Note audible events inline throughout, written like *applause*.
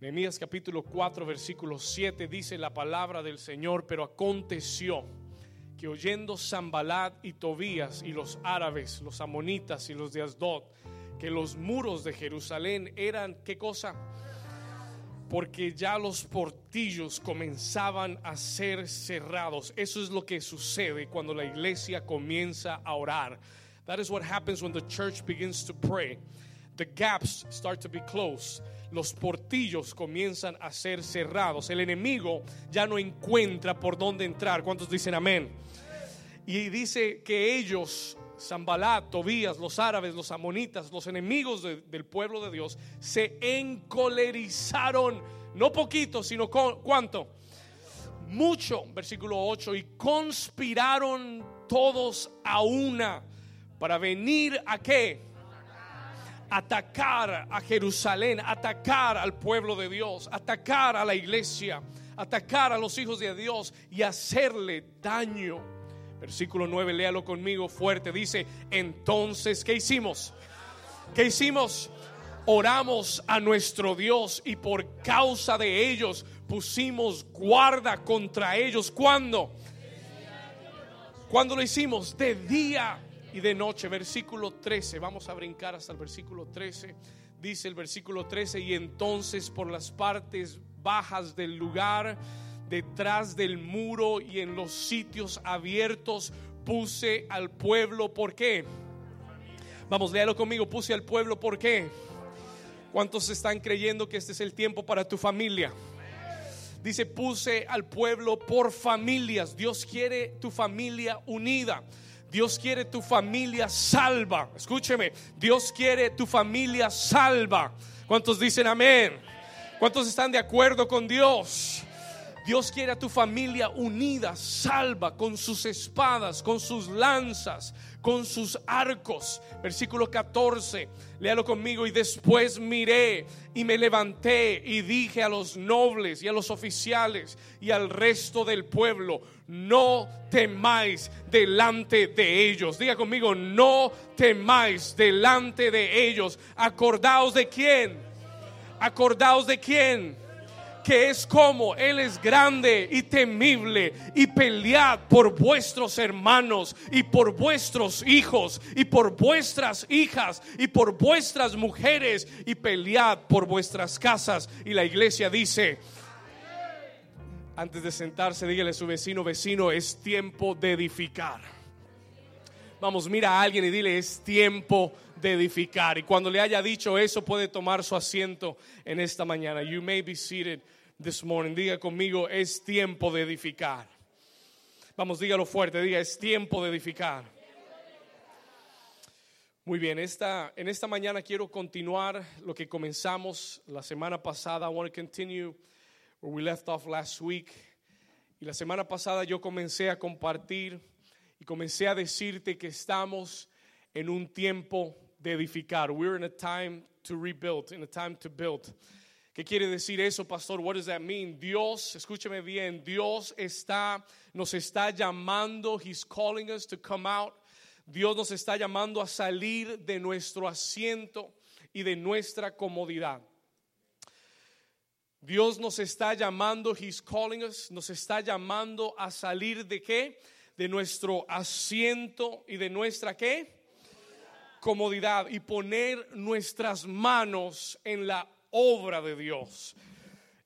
Nehemías capítulo 4, versículo 7 dice la palabra del Señor, pero aconteció que oyendo Zambalat y Tobías y los árabes, los amonitas y los de Asdod, que los muros de Jerusalén eran, ¿qué cosa? Porque ya los portillos comenzaban a ser cerrados. Eso es lo que sucede cuando la iglesia comienza a orar. That is what happens when the church begins to pray. The gaps start to be closed. Los portillos comienzan a ser cerrados. El enemigo ya no encuentra por dónde entrar. ¿Cuántos dicen amén? Y dice que ellos, Zambalat, Tobías, los árabes, los amonitas, los enemigos de- del pueblo de Dios, se encolerizaron, no poquito, sino con, ¿cuánto? Mucho, versículo 8, y conspiraron todos a una para venir a qué? Atacar a Jerusalén, atacar al pueblo de Dios, atacar a la iglesia, atacar a los hijos de Dios y hacerle daño. Versículo 9, léalo conmigo fuerte. Dice, entonces, ¿qué hicimos? ¿Qué hicimos? Oramos a nuestro Dios y por causa de ellos pusimos guarda contra ellos. ¿Cuándo? ¿Cuándo lo hicimos? De día y de noche. Versículo 13. Vamos a brincar hasta el versículo 13. Dice el versículo 13, y entonces por las partes bajas del lugar, detrás del muro y en los sitios abiertos, puse al pueblo. ¿Por qué? Vamos, léalo conmigo. Puse al pueblo. ¿Por qué? ¿Cuántos están creyendo que este es el tiempo para tu familia? Dice, puse al pueblo por familias. Dios quiere tu familia unida. Dios quiere tu familia salva. Escúcheme, Dios quiere tu familia salva. ¿Cuántos dicen amén? ¿Cuántos están de acuerdo con Dios? Dios quiere a tu familia unida, salva, con sus espadas, con sus lanzas, con sus arcos. Versículo 14, léalo conmigo. Y después miré y me levanté y dije a los nobles y a los oficiales y al resto del pueblo, no temáis delante de ellos. Diga conmigo, no temáis delante de ellos. Acordaos de quién. Acordaos de quién que es como Él es grande y temible y pelead por vuestros hermanos y por vuestros hijos y por vuestras hijas y por vuestras mujeres y pelead por vuestras casas. Y la iglesia dice, antes de sentarse, dígale a su vecino, vecino, es tiempo de edificar. Vamos, mira a alguien y dile, es tiempo de edificar. Y cuando le haya dicho eso, puede tomar su asiento en esta mañana. You may be seated this morning. Diga conmigo, es tiempo de edificar. Vamos, dígalo fuerte, diga, es tiempo de edificar. Muy bien, esta, en esta mañana quiero continuar lo que comenzamos la semana pasada. I want to continue where we left off last week. Y la semana pasada yo comencé a compartir y comencé a decirte que estamos en un tiempo de edificar. We're in a time to rebuild, in a time to build. ¿Qué quiere decir eso, pastor? What does that mean? Dios, escúcheme bien, Dios está nos está llamando, he's calling us to come out. Dios nos está llamando a salir de nuestro asiento y de nuestra comodidad. Dios nos está llamando, He's calling us, nos está llamando a salir de qué? De nuestro asiento y de nuestra qué? Comodidad y poner nuestras manos en la obra de Dios.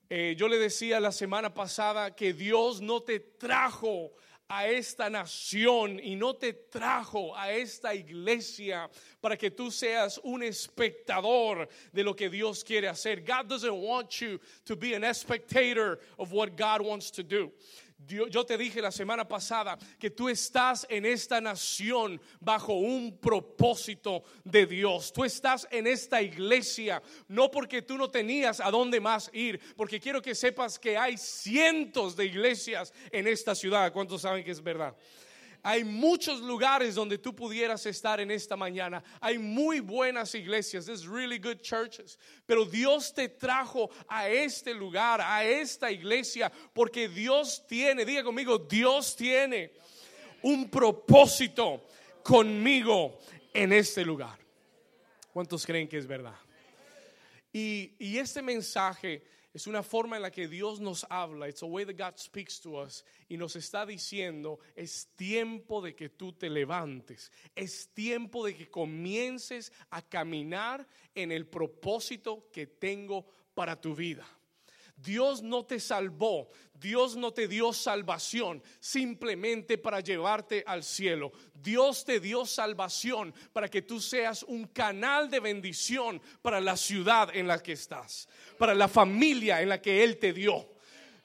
Eh, yo le decía la semana pasada que Dios no te trajo a esta nación y no te trajo a esta iglesia para que tú seas un espectador de lo que Dios quiere hacer. God doesn't want you to be an spectator of what God wants to do. Yo te dije la semana pasada que tú estás en esta nación bajo un propósito de Dios. Tú estás en esta iglesia no porque tú no tenías a dónde más ir, porque quiero que sepas que hay cientos de iglesias en esta ciudad. ¿Cuántos saben que es verdad? Hay muchos lugares donde tú pudieras estar en esta mañana. Hay muy buenas iglesias. There's really good churches. Pero Dios te trajo a este lugar, a esta iglesia, porque Dios tiene, diga conmigo, Dios tiene un propósito conmigo en este lugar. ¿Cuántos creen que es verdad? Y, y este mensaje Es una forma en la que Dios nos habla. It's a way that God speaks to us. Y nos está diciendo, es tiempo de que tú te levantes. Es tiempo de que comiences a caminar en el propósito que tengo para tu vida. Dios no te salvó, Dios no te dio salvación simplemente para llevarte al cielo. Dios te dio salvación para que tú seas un canal de bendición para la ciudad en la que estás, para la familia en la que Él te dio.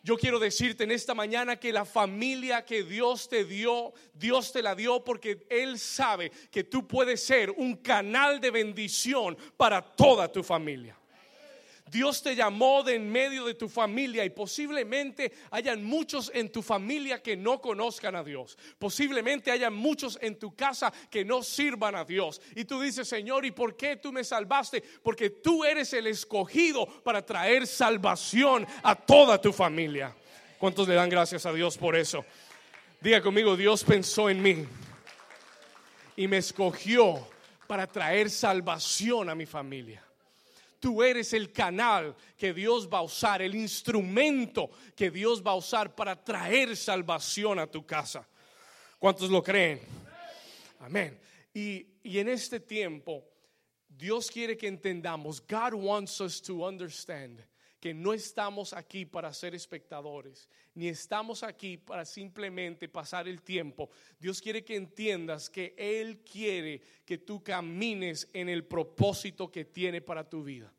Yo quiero decirte en esta mañana que la familia que Dios te dio, Dios te la dio porque Él sabe que tú puedes ser un canal de bendición para toda tu familia. Dios te llamó de en medio de tu familia y posiblemente hayan muchos en tu familia que no conozcan a Dios. Posiblemente hayan muchos en tu casa que no sirvan a Dios. Y tú dices, Señor, ¿y por qué tú me salvaste? Porque tú eres el escogido para traer salvación a toda tu familia. ¿Cuántos le dan gracias a Dios por eso? Diga conmigo, Dios pensó en mí y me escogió para traer salvación a mi familia. Tú eres el canal que Dios va a usar, el instrumento que Dios va a usar para traer salvación a tu casa. ¿Cuántos lo creen? Amén. Y, y en este tiempo, Dios quiere que entendamos, God wants us to understand que no estamos aquí para ser espectadores, ni estamos aquí para simplemente pasar el tiempo. Dios quiere que entiendas que Él quiere que tú camines en el propósito que tiene para tu vida.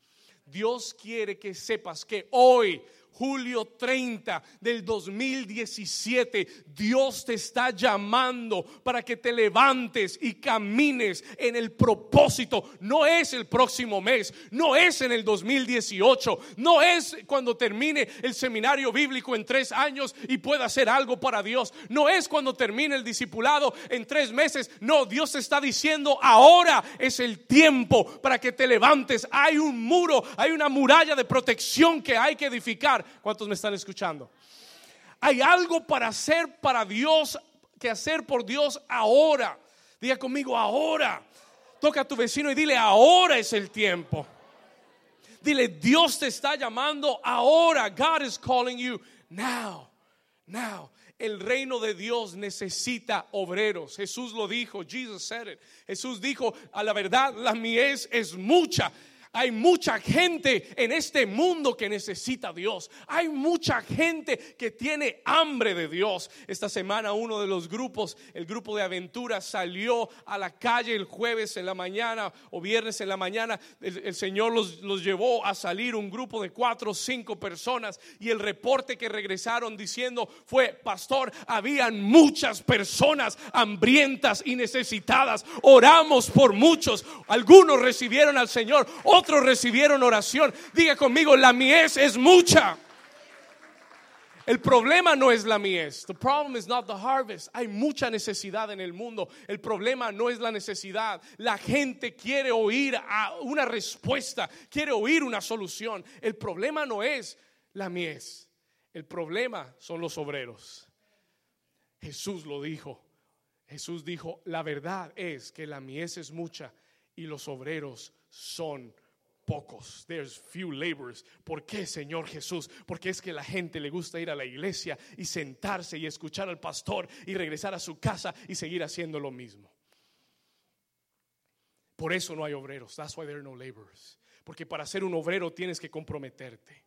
Dios quiere que sepas que hoy julio 30 del 2017, Dios te está llamando para que te levantes y camines en el propósito. No es el próximo mes, no es en el 2018, no es cuando termine el seminario bíblico en tres años y pueda hacer algo para Dios, no es cuando termine el discipulado en tres meses. No, Dios está diciendo ahora es el tiempo para que te levantes. Hay un muro, hay una muralla de protección que hay que edificar ¿Cuántos me están escuchando? Hay algo para hacer para Dios, que hacer por Dios ahora. Diga conmigo, ahora. Toca a tu vecino y dile, ahora es el tiempo. Dile, Dios te está llamando ahora. God is calling you now. Now. El reino de Dios necesita obreros. Jesús lo dijo. Jesus said it. Jesús dijo, a la verdad, la mies es mucha hay mucha gente en este mundo que necesita a Dios. Hay mucha gente que tiene hambre de Dios. Esta semana uno de los grupos, el grupo de aventuras, salió a la calle el jueves en la mañana o viernes en la mañana. El, Señor los, los, llevó a salir un grupo de cuatro o cinco personas y el reporte que regresaron diciendo fue, pastor, habían muchas personas hambrientas y necesitadas. Oramos por muchos. Algunos recibieron al Señor otros recibieron oración. Diga conmigo, la mies es mucha. El problema no es la mies. The problem is not the harvest. Hay mucha necesidad en el mundo. El problema no es la necesidad. La gente quiere oír a una respuesta, quiere oír una solución. El problema no es la mies. El problema son los obreros. Jesús lo dijo. Jesús dijo, la verdad es que la mies es mucha y los obreros son pocos. There's few laborers. ¿Por qué, Señor Jesús? Porque es que la gente le gusta ir a la iglesia y sentarse y escuchar al pastor y regresar a su casa y seguir haciendo lo mismo. Por eso no hay obreros. That's why there are no laborers. Porque para ser un obrero tienes que comprometerte.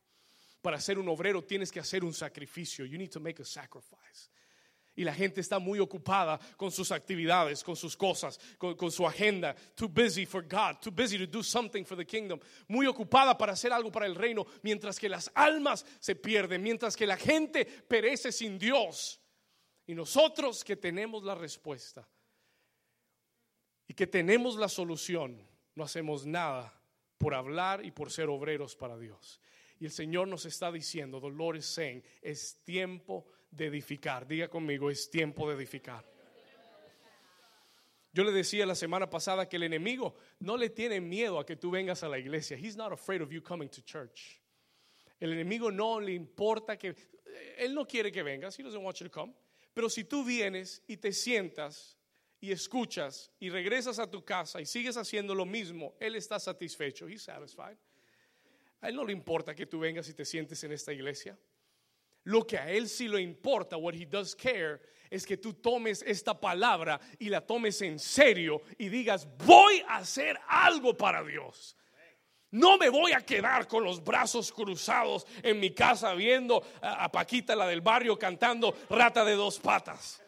Para ser un obrero tienes que hacer un sacrificio. You need to make a sacrifice. Y la gente está muy ocupada con sus actividades, con sus cosas, con, su agenda. Too busy for God, too busy to do something for the kingdom. Muy ocupada para hacer algo para el reino, mientras que las almas se pierden, mientras que la gente perece sin Dios. Y nosotros que tenemos la respuesta y que tenemos la solución, no hacemos nada por hablar y por ser obreros para Dios. Y el Señor nos está diciendo, Dolores es tiempo de edificar. Diga conmigo, es tiempo de edificar. Yo le decía la semana pasada que el enemigo no le tiene miedo a que tú vengas a la iglesia. He's not afraid of you coming to church. El enemigo no le importa que él no quiere que vengas, he doesn't want you to come. Pero si tú vienes y te sientas y escuchas y regresas a tu casa y sigues haciendo lo mismo, él está satisfecho. He's satisfied. A Él no le importa que tú vengas y te sientes en esta iglesia. Lo que a Él sí le importa, what He does care, es que tú tomes esta palabra y la tomes en serio y digas, voy a hacer algo para Dios. No me voy a quedar con los brazos cruzados en mi casa viendo a, Paquita, la del barrio, cantando rata de dos patas.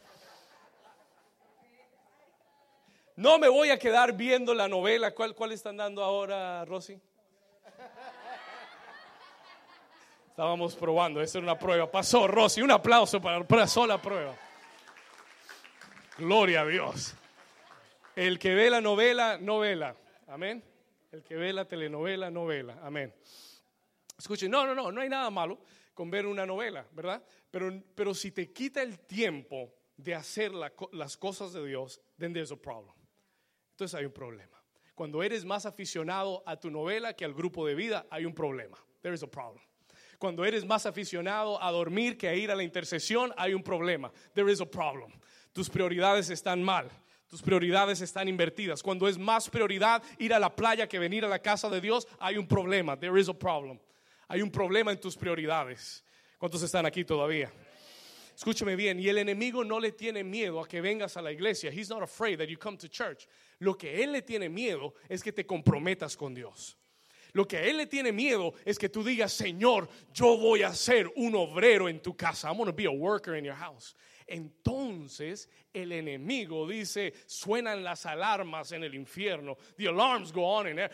No me voy a quedar viendo la novela. ¿Cuál, cuál están dando ahora, Rosy? Estábamos probando, esa era una prueba. Pasó, Rosy, un aplauso para, la sola prueba. Gloria a Dios. El que ve la novela, novela. Amén. El que ve la telenovela, novela. Amén. Escuchen, no, no, no, no hay nada malo con ver una novela, ¿verdad? Pero, pero si te quita el tiempo de hacer las cosas de Dios, then there's a problem. Entonces hay un problema. Cuando eres más aficionado a tu novela que al grupo de vida, hay un problema. There is a problem. Cuando eres más aficionado a dormir que a ir a la intercesión, hay un problema. There is a problem. Tus prioridades están mal. Tus prioridades están invertidas. Cuando es más prioridad ir a la playa que venir a la casa de Dios, hay un problema. There is a problem. Hay un problema en tus prioridades. ¿Cuántos están aquí todavía? Escúchame bien, y el enemigo no le tiene miedo a que vengas a la iglesia. He's not afraid that you come to church. Lo que él le tiene miedo es que te comprometas con Dios. Lo que él le tiene miedo es que tú digas, Señor, yo voy a ser un obrero en tu casa. I'm going to be a worker in your house. Entonces el enemigo dice, suenan las alarmas en el infierno. The alarms go on in there.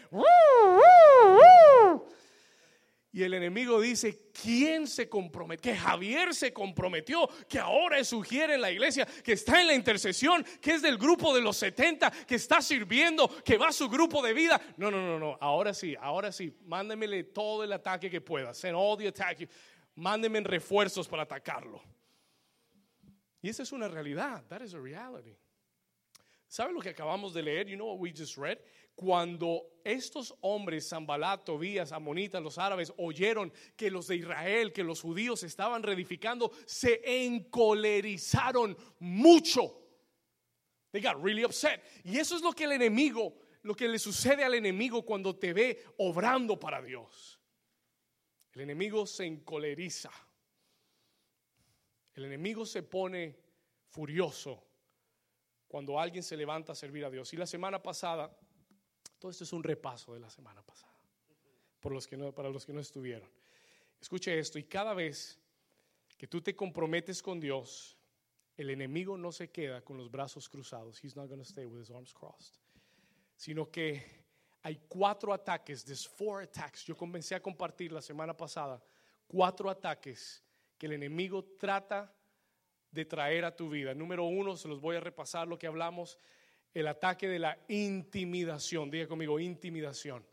Y el enemigo dice, ¿quién se comprometió? Que Javier se comprometió, que ahora sugiere en la iglesia, que está en la intercesión, que es del grupo de los 70, que está sirviendo, que va a su grupo de vida. No, no, no, no, ahora sí, ahora sí, mándemele todo el ataque que pueda. Send all the attack. Mándeme refuerzos para atacarlo. Y esa es una realidad. That is a reality. ¿Sabe lo que acabamos de leer? You know what we just read? Cuando estos hombres, Zambalat, Tobías, Amonitas, los árabes, oyeron que los de Israel, que los judíos estaban reedificando, se encolerizaron mucho. They got really upset. Y eso es lo que el enemigo, lo que le sucede al enemigo cuando te ve obrando para Dios. El enemigo se encoleriza. El enemigo se pone furioso cuando alguien se levanta a servir a Dios. Y la semana pasada, todo esto es un repaso de la semana pasada, por los que no, para los que no estuvieron. Escuche esto, y cada vez que tú te comprometes con Dios, el enemigo no se queda con los brazos cruzados. He's not going to stay with his arms crossed. Sino que hay cuatro ataques, there's four attacks. Yo comencé a compartir la semana pasada cuatro ataques que el enemigo trata de traer a tu vida. Número uno, se los voy a repasar lo que hablamos, el ataque de la intimidación. Diga conmigo, intimidación.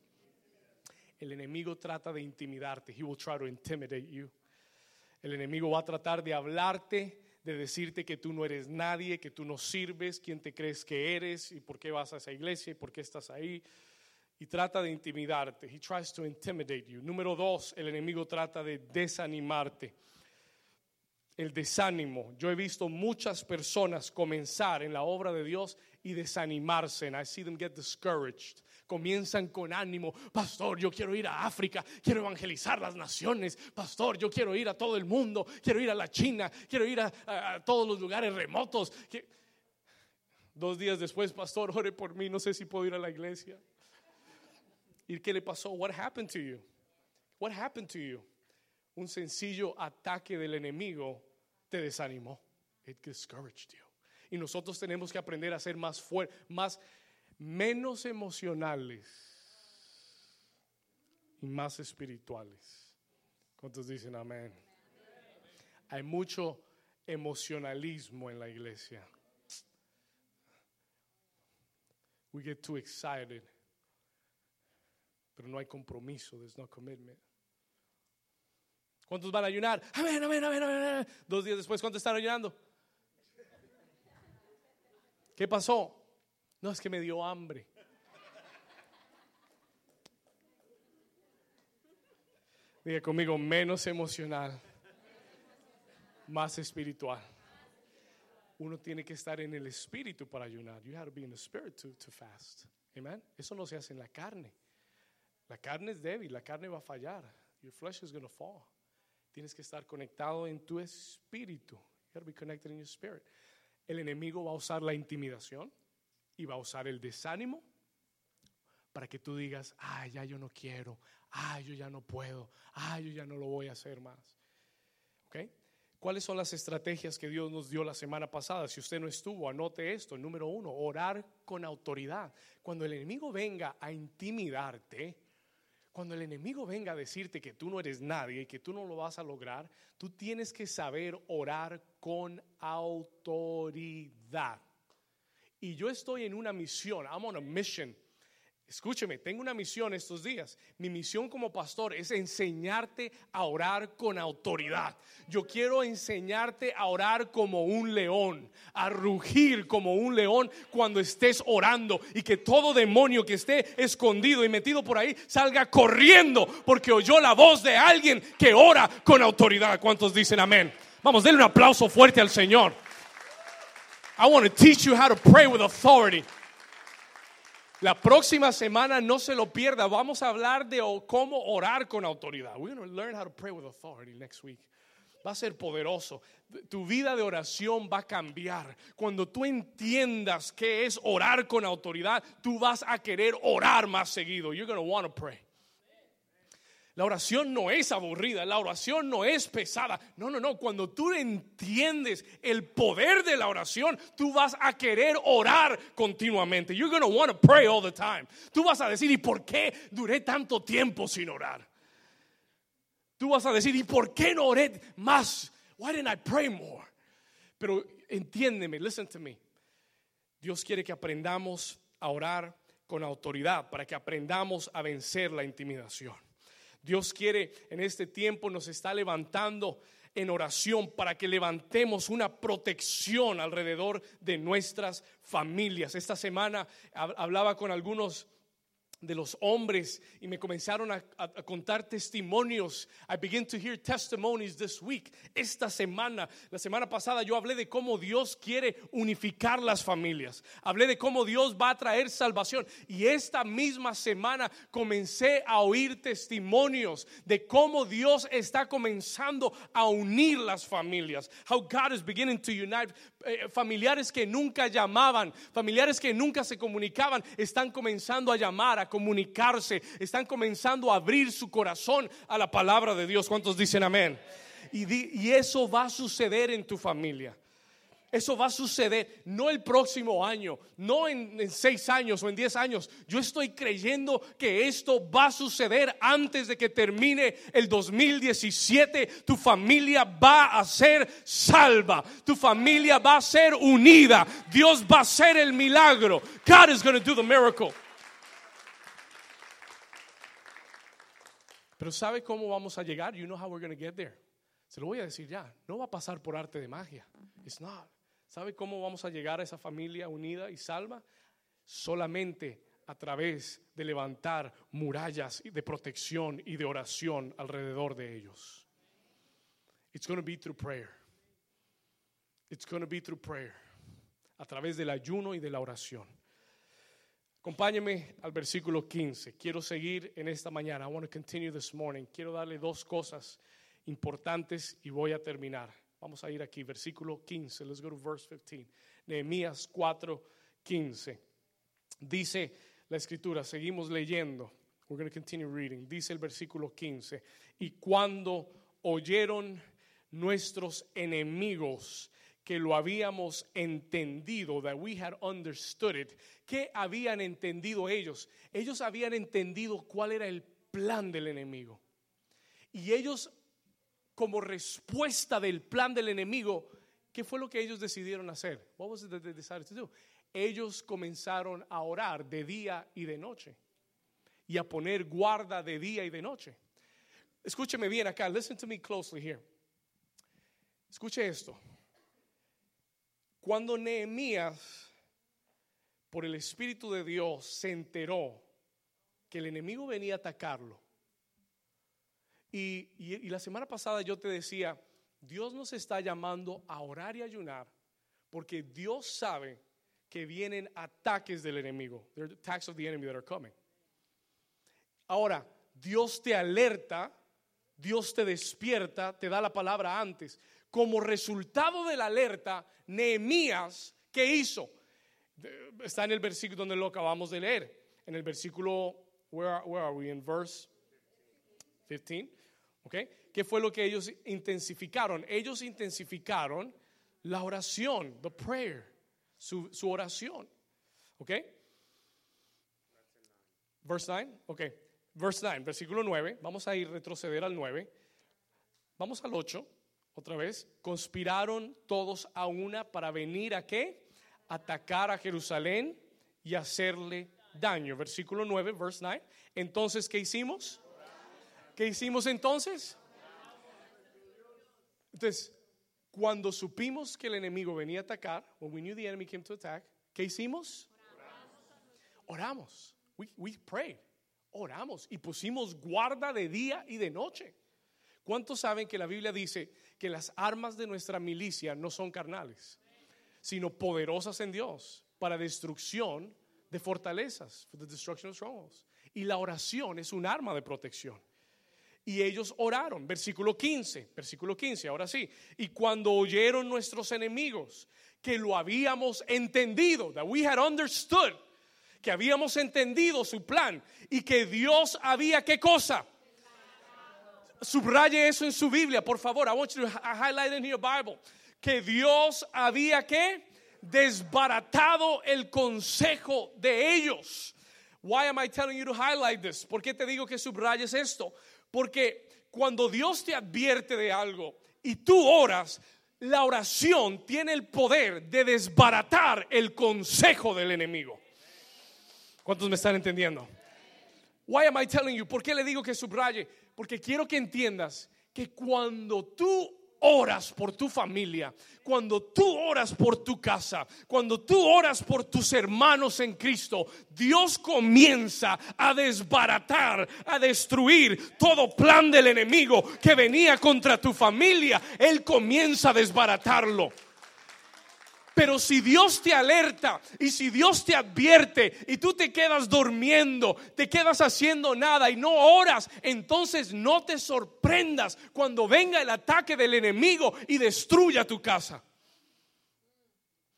El enemigo trata de intimidarte. He will try to intimidate you. El enemigo va a tratar de hablarte, de decirte que tú no eres nadie, que tú no sirves, quién te crees que eres y por qué vas a esa iglesia y por qué estás ahí. Y trata de intimidarte. He tries to intimidate you. Número dos, el enemigo trata de desanimarte el desánimo. Yo he visto muchas personas comenzar en la obra de Dios y desanimarse. I see them get discouraged. Comienzan con ánimo. Pastor, yo quiero ir a África, quiero evangelizar las naciones. Pastor, yo quiero ir a todo el mundo, quiero ir a la China, quiero ir a, todos los lugares remotos. Dos días después, pastor, ore por mí, no sé si puedo ir a la iglesia. ¿Y qué le pasó? What happened to you? What happened to you? Un sencillo ataque del enemigo te desanimó. It discouraged you. Y nosotros tenemos que aprender a ser más fuertes, más, menos emocionales y más espirituales. ¿Cuántos dicen amén? Hay mucho emocionalismo en la iglesia. We get too excited, pero no hay compromiso, there's no commitment. ¿Cuántos van a ayunar? Amén, amén, amén, amén. Dos días después, ¿cuántos están ayunando? ¿Qué pasó? No, es que me dio hambre. Diga conmigo, menos emocional, más espiritual. Uno tiene que estar en el espíritu para ayunar. You have to be in the spirit to, to fast. Amen. Eso no se hace en la carne. La carne es débil, la carne va a fallar. Your flesh is going to fall. Tienes que estar conectado en tu espíritu. You be connected in your spirit. El enemigo va a usar la intimidación y va a usar el desánimo para que tú digas, ay, ya yo no quiero, ay, yo ya no puedo, ay, yo ya no lo voy a hacer más. ¿Ok? ¿Cuáles son las estrategias que Dios nos dio la semana pasada? Si usted no estuvo, anote esto. Número uno, orar con autoridad. Cuando el enemigo venga a intimidarte, cuando el enemigo venga a decirte que tú no eres nadie y que tú no lo vas a lograr, tú tienes que saber orar con autoridad. Y yo estoy en una misión, I'm on a mission Escúcheme, tengo una misión estos días. Mi misión como pastor es enseñarte a orar con autoridad. Yo quiero enseñarte a orar como un león, a rugir como un león cuando estés orando y que todo demonio que esté escondido y metido por ahí salga corriendo porque oyó la voz de alguien que ora con autoridad. ¿Cuántos dicen amén? Vamos, denle un aplauso fuerte al Señor. I want to teach you how to pray with authority. La próxima semana no se lo pierda. Vamos a hablar de cómo orar con autoridad. We're going to learn how to pray with authority next week. Va a ser poderoso. Tu vida de oración va a cambiar. Cuando tú entiendas qué es orar con autoridad, tú vas a querer orar más seguido. You're going to want to pray. La oración no es aburrida, la oración no es pesada. No, no, no. Cuando tú entiendes el poder de la oración, tú vas a querer orar continuamente. You're going to want to pray all the time. Tú vas a decir, ¿y por qué duré tanto tiempo sin orar? Tú vas a decir, ¿y por qué no oré más? Why didn't I pray more? Pero entiéndeme, listen to me. Dios quiere que aprendamos a orar con autoridad para que aprendamos a vencer la intimidación. Dios quiere en este tiempo, nos está levantando en oración para que levantemos una protección alrededor de nuestras familias. Esta semana hablaba con algunos de los hombres y me comenzaron a, contar testimonios. I begin to hear testimonies this week. Esta semana, la semana pasada yo hablé de cómo Dios quiere unificar las familias. Hablé de cómo Dios va a traer salvación y esta misma semana comencé a oír testimonios de cómo Dios está comenzando a unir las familias. How God is beginning to unite eh, familiares que nunca llamaban, familiares que nunca se comunicaban, están comenzando a llamar, comunicarse, están comenzando a abrir su corazón a la palabra de Dios. ¿Cuántos dicen amén? Y, eso va a suceder en tu familia. Eso va a suceder no el próximo año, no en, seis años o en diez años. Yo estoy creyendo que esto va a suceder antes de que termine el 2017. Tu familia va a ser salva. Tu familia va a ser unida. Dios va a hacer el milagro. God is going to do the miracle. Pero ¿sabe cómo vamos a llegar? You know how we're going to get there. Se lo voy a decir ya. No va a pasar por arte de magia. It's not. ¿Sabe cómo vamos a llegar a esa familia unida y salva? Solamente a través de levantar murallas de protección y de oración alrededor de ellos. It's going to be through prayer. It's going to be through prayer. A través del ayuno y de la oración. Acompáñeme al versículo 15. Quiero seguir en esta mañana. I want to continue this morning. Quiero darle dos cosas importantes y voy a terminar. Vamos a ir aquí, versículo 15. Let's go to verse 15. Nehemías 4, 15. Dice la escritura, seguimos leyendo. We're going to continue reading. Dice el versículo 15. Y cuando oyeron nuestros enemigos que lo habíamos entendido, that we had understood it, ¿qué habían entendido ellos? Ellos habían entendido cuál era el plan del enemigo. Y ellos como respuesta del plan del enemigo, ¿qué fue lo que ellos decidieron hacer? What was it that they decided to do? Ellos comenzaron a orar de día y de noche y a poner guarda de día y de noche. Escúcheme bien acá, listen to me closely here. Escuche esto. Cuando Nehemías, por el Espíritu de Dios, se enteró que el enemigo venía a atacarlo, y, la semana pasada yo te decía, Dios nos está llamando a orar y ayunar porque Dios sabe que vienen ataques del enemigo. There are attacks of the enemy that are coming. Ahora, Dios te alerta, Dios te despierta, te da la palabra antes. Como resultado de la alerta, Nehemías, ¿qué hizo? Está en el versículo donde lo acabamos de leer. En el versículo, where are, where are we? In verse 15. ¿Ok? ¿Qué fue lo que ellos intensificaron? Ellos intensificaron la oración, the prayer, su, oración. ¿Ok? Verse 9. Ok. Verse 9, versículo 9. Vamos a ir retroceder al 9. Vamos al 8. Otra vez. Conspiraron todos a una para venir a qué? Atacar a Jerusalén y hacerle daño. Versículo 9, verse 9. Entonces, ¿qué hicimos? ¿Qué hicimos entonces? Entonces, cuando supimos que el enemigo venía a atacar, when we knew the enemy came to attack, ¿qué hicimos? Oramos. We, we prayed. Oramos y pusimos guarda de día y de noche. ¿Cuántos saben que la Biblia dice que las armas de nuestra milicia no son carnales, sino poderosas en Dios para destrucción de fortalezas, for the destruction of strongholds? Y la oración es un arma de protección. Y ellos oraron, versículo 15, versículo 15, ahora sí. Y cuando oyeron nuestros enemigos que lo habíamos entendido, that we had understood, que habíamos entendido su plan y que Dios había qué cosa. Subraye eso en su Biblia, por favor. I want you to highlight in your Bible. Que Dios había que desbaratado el consejo de ellos. Why am I telling you to highlight this? ¿Por qué te digo que subrayes esto? Porque cuando Dios te advierte de algo y tú oras, la oración tiene el poder de desbaratar el consejo del enemigo. ¿Cuántos me están entendiendo? Why am I telling you? ¿Por qué le digo que subraye? Porque quiero que entiendas que cuando tú oras por tu familia, cuando tú oras por tu casa, cuando tú oras por tus hermanos en Cristo, Dios comienza a desbaratar, a destruir todo plan del enemigo que venía contra tu familia. Él comienza a desbaratarlo. Pero si Dios te alerta y si Dios te advierte y tú te quedas durmiendo, te quedas haciendo nada y no oras, entonces no te sorprendas cuando venga el ataque del enemigo y destruya tu casa.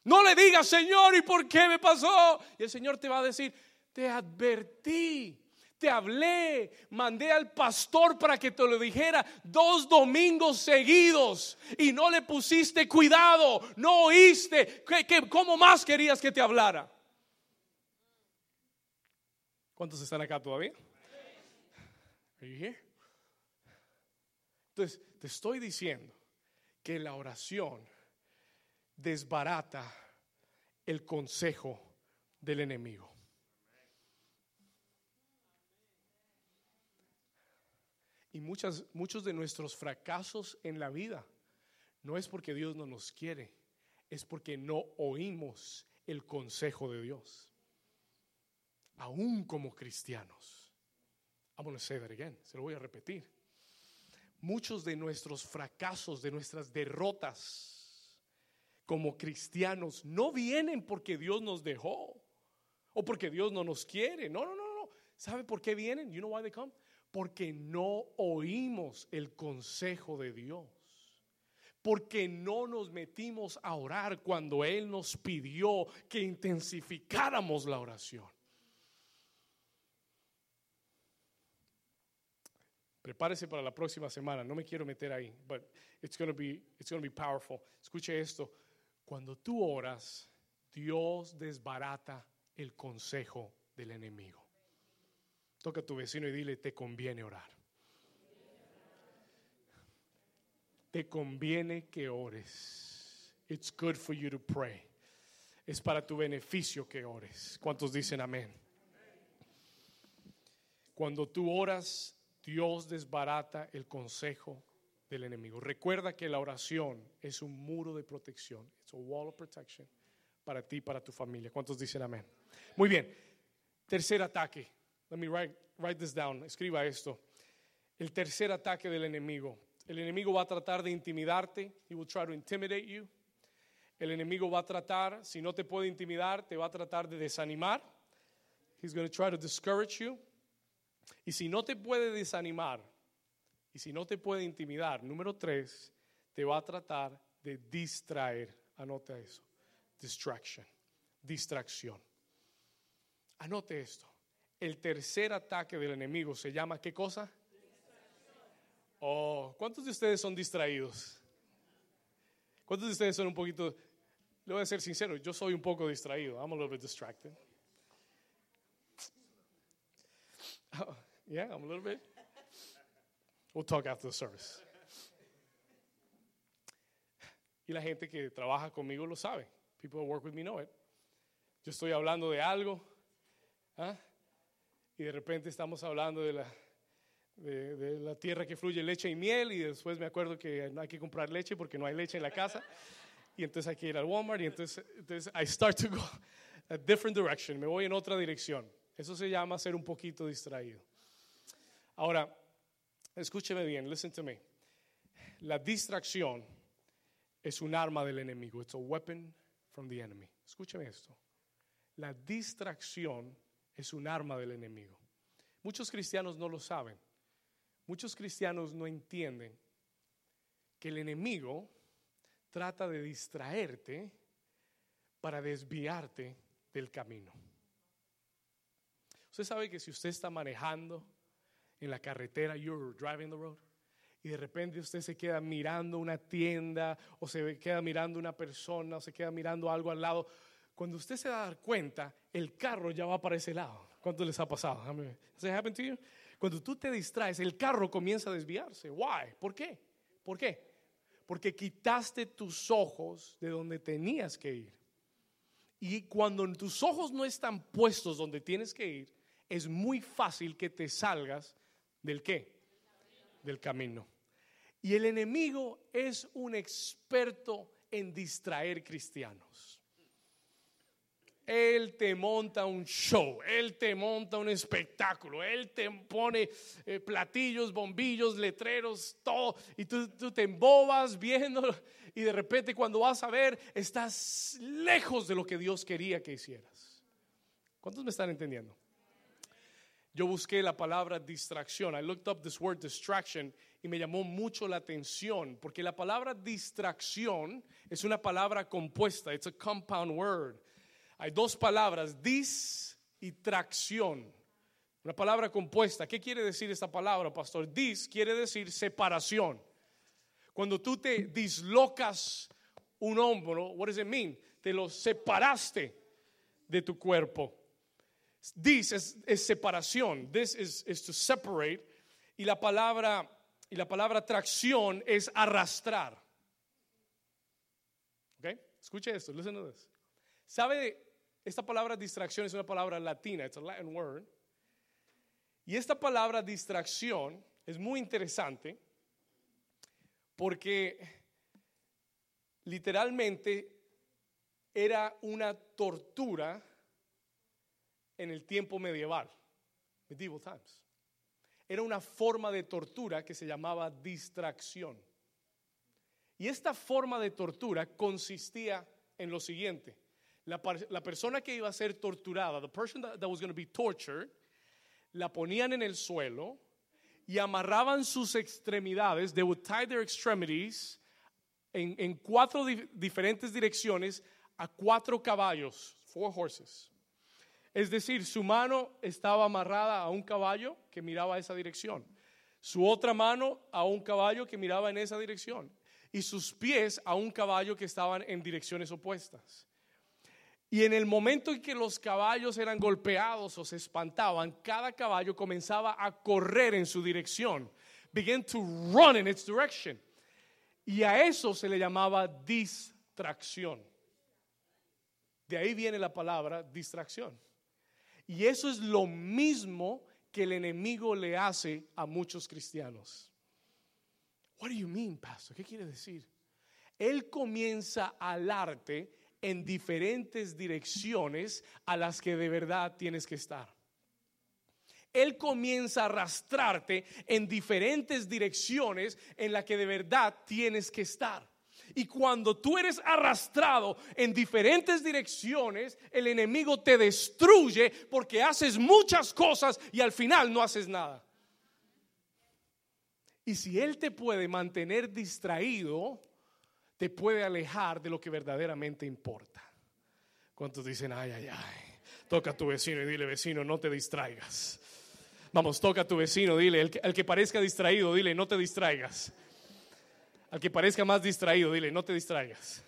No le digas, Señor, ¿y por qué me pasó? Y el Señor te va a decir, te advertí te hablé, mandé al pastor para que te lo dijera dos domingos seguidos y no le pusiste cuidado, no oíste. ¿Qué, cómo más querías que te hablara? ¿Cuántos están acá todavía? Entonces, te estoy diciendo que la oración desbarata el consejo del enemigo. Y muchas, muchos de nuestros fracasos en la vida no es porque Dios no nos quiere, es porque no oímos el consejo de Dios. Aún como cristianos. I'm going to say that again, se lo voy a repetir. Muchos de nuestros fracasos, de nuestras derrotas como cristianos no vienen porque Dios nos dejó o porque Dios no nos quiere. No, no, no, no. ¿Sabe por qué vienen? You know why they come? Porque no oímos el consejo de Dios. Porque no nos metimos a orar cuando Él nos pidió que intensificáramos la oración. Prepárese para la próxima semana. No me quiero meter ahí, but it's going to be it's going to be powerful. Escuche esto. Cuando tú oras, Dios desbarata el consejo del enemigo. Toca a tu vecino y dile, te conviene orar. Te conviene que ores. It's good for you to pray. Es para tu beneficio que ores. ¿Cuántos dicen amén? Cuando tú oras, Dios desbarata el consejo del enemigo. Recuerda que la oración es un muro de protección. It's a wall of protection para ti y para tu familia. ¿Cuántos dicen amén? Muy bien. Tercer ataque. Let me write, write this down. Escriba esto. El tercer ataque del enemigo. El enemigo va a tratar de intimidarte. He will try to intimidate you. El enemigo va a tratar, si no te puede intimidar, te va a tratar de desanimar. He's going to try to discourage you. Y si no te puede desanimar, y si no te puede intimidar, número tres, te va a tratar de distraer. Anota eso. Distraction. Distracción. Anote esto. El tercer ataque del enemigo se llama ¿qué cosa? Oh, ¿cuántos de ustedes son distraídos? ¿Cuántos de ustedes son un poquito, le voy a ser sincero, yo soy un poco distraído. I'm a little bit distracted. Oh, yeah, I'm a little bit. We'll talk after the service. Y la gente que trabaja conmigo lo sabe. People who work with me know it. Yo estoy hablando de algo ¿ah? Y de repente estamos hablando de la, de, la tierra que fluye leche y miel y después me acuerdo que hay que comprar leche porque no hay leche en la casa y entonces hay que ir al Walmart y entonces, entonces I start to go a different direction, me voy en otra dirección. Eso se llama ser un poquito distraído. Ahora, escúcheme bien, listen to me. La distracción es un arma del enemigo. It's a weapon from the enemy. Escúcheme esto. La distracción es un arma del enemigo. Muchos cristianos no lo saben. Muchos cristianos no entienden que el enemigo trata de distraerte para desviarte del camino. Usted sabe que si usted está manejando en la carretera, you're driving the road, y de repente usted se queda mirando una tienda o se queda mirando una persona o se queda mirando algo al lado, cuando usted se da cuenta, el carro ya va para ese lado. ¿Cuánto les ha pasado? Has happened to you? Cuando tú te distraes, el carro comienza a desviarse. Why? ¿Por qué? ¿Por qué? Porque quitaste tus ojos de donde tenías que ir. Y cuando tus ojos no están puestos donde tienes que ir, es muy fácil que te salgas del qué? Del camino. Y el enemigo es un experto en distraer cristianos. Él te monta un show, Él te monta un espectáculo, Él te pone eh, platillos, bombillos, letreros, todo, y tú, tú te embobas viendo y de repente cuando vas a ver estás lejos de lo que Dios quería que hicieras. ¿Cuántos me están entendiendo? Yo busqué la palabra distracción. I looked up this word distraction y me llamó mucho la atención porque la palabra distracción es una palabra compuesta. It's a compound word. Hay dos palabras, dis y tracción. Una palabra compuesta. ¿Qué quiere decir esta palabra, pastor? Dis quiere decir separación. Cuando tú te dislocas un hombro, what does it mean? Te lo separaste de tu cuerpo. Dis es, separación. This is, to separate. Y la palabra y la palabra tracción es arrastrar. ¿Ok? Escuche esto. Listen to this. ¿Sabe esta palabra distracción es una palabra latina, it's a Latin word. Y esta palabra distracción es muy interesante porque literalmente era una tortura en el tiempo medieval, medieval times. Era una forma de tortura que se llamaba distracción. Y esta forma de tortura consistía en lo siguiente la, persona que iba a ser torturada, the person that, was going to be tortured, la ponían en el suelo y amarraban sus extremidades, they would tie their extremities en, cuatro diferentes direcciones a cuatro caballos, four horses. Es decir, su mano estaba amarrada a un caballo que miraba esa dirección, su otra mano a un caballo que miraba en esa dirección y sus pies a un caballo que estaban en direcciones opuestas. Y en el momento en que los caballos eran golpeados o se espantaban, cada caballo comenzaba a correr en su dirección. Began to run in its direction. Y a eso se le llamaba distracción. De ahí viene la palabra distracción. Y eso es lo mismo que el enemigo le hace a muchos cristianos. What do you mean, pastor? ¿Qué quiere decir? Él comienza a alarte en diferentes direcciones a las que de verdad tienes que estar. Él comienza a arrastrarte en diferentes direcciones en las que de verdad tienes que estar. Y cuando tú eres arrastrado en diferentes direcciones, el enemigo te destruye porque haces muchas cosas y al final no haces nada. Y si Él te puede mantener distraído, te puede alejar de lo que verdaderamente importa. ¿Cuántos dicen, ay, ay, ay? Toca a tu vecino y dile, vecino, no te distraigas. Vamos, toca a tu vecino, dile, el que parezca distraído, dile, no te distraigas. Al que parezca más distraído, dile, no te distraigas.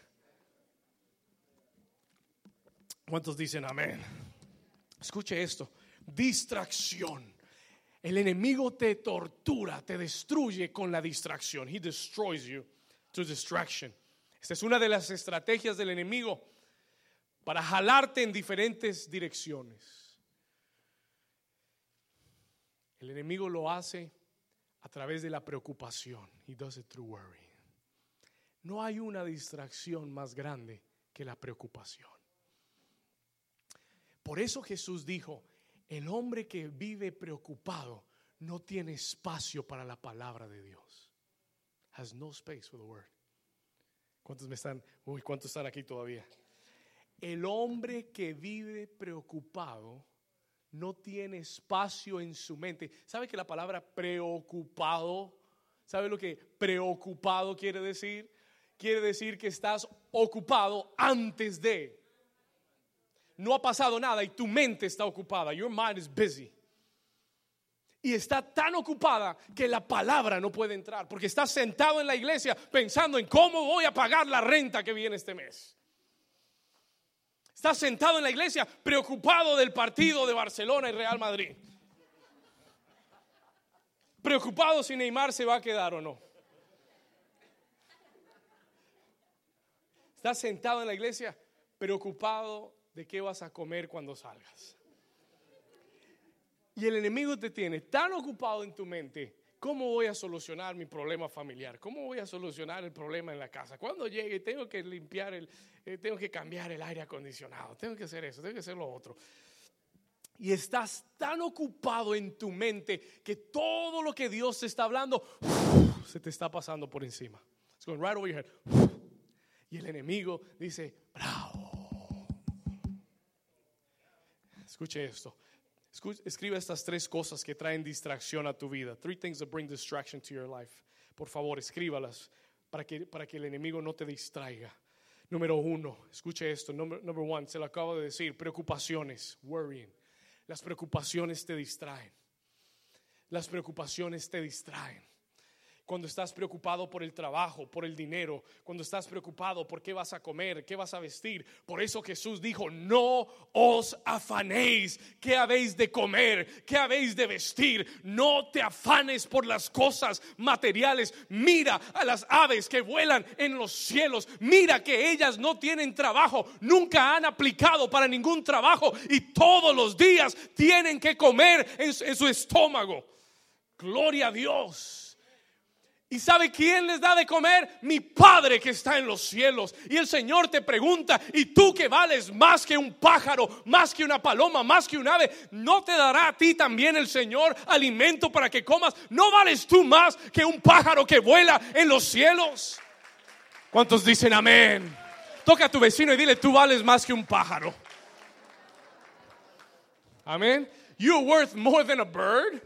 ¿Cuántos dicen amén? Escuche esto, distracción. El enemigo te tortura, te destruye con la distracción. He destroys you through distraction. Esta es una de las estrategias del enemigo para jalarte en diferentes direcciones. El enemigo lo hace a través de la preocupación. He does it through worry. No hay una distracción más grande que la preocupación. Por eso Jesús dijo, el hombre que vive preocupado no tiene espacio para la palabra de Dios. Has no space for the word. ¿Cuántos me están? Uy, ¿cuántos están aquí todavía? El hombre que vive preocupado no tiene espacio en su mente. ¿Sabe que la palabra preocupado, ¿sabe lo que preocupado quiere decir? Quiere decir que estás ocupado antes de. No ha pasado nada y tu mente está ocupada. Your mind is busy. Y está tan ocupada que la palabra no puede entrar porque está sentado en la iglesia pensando en cómo voy a pagar la renta que viene este mes. Está sentado en la iglesia preocupado del partido de Barcelona y Real Madrid. Preocupado si Neymar se va a quedar o no. Está sentado en la iglesia preocupado de qué vas a comer cuando salgas. Y el enemigo te tiene tan ocupado en tu mente ¿Cómo voy a solucionar mi problema familiar? ¿Cómo voy a solucionar el problema en la casa? Cuando llegue tengo que limpiar el, eh, tengo que cambiar el aire acondicionado, tengo que hacer eso, tengo que hacer lo otro. Y estás tan ocupado en tu mente que todo lo que Dios te está hablando se te está pasando por encima. It's going right over your head. Y el enemigo dice, bravo. Escuche esto. Escribe estas tres cosas que traen distracción a tu vida. Three things that bring distraction to your life. Por favor, escríbalas para que, para que el enemigo no te distraiga. Número uno, escuche esto. Number, number one, se lo acabo de decir. Preocupaciones, worrying. Las preocupaciones te distraen. Las preocupaciones te distraen cuando estás preocupado por el trabajo, por el dinero, cuando estás preocupado por qué vas a comer, qué vas a vestir. Por eso Jesús dijo, no os afanéis, qué habéis de comer, qué habéis de vestir. No te afanes por las cosas materiales. Mira a las aves que vuelan en los cielos. Mira que ellas no tienen trabajo, nunca han aplicado para ningún trabajo y todos los días tienen que comer en, su estómago. Gloria a Dios. ¿Y sabe quién les da de comer? Mi Padre que está en los cielos. Y el Señor te pregunta, ¿y tú que vales más que un pájaro, más que una paloma, más que un ave? ¿No te dará a ti también el Señor alimento para que comas? ¿No vales tú más que un pájaro que vuela en los cielos? ¿Cuántos dicen amén? Toca a tu vecino y dile, tú vales más que un pájaro. Amén. You're worth more than a bird.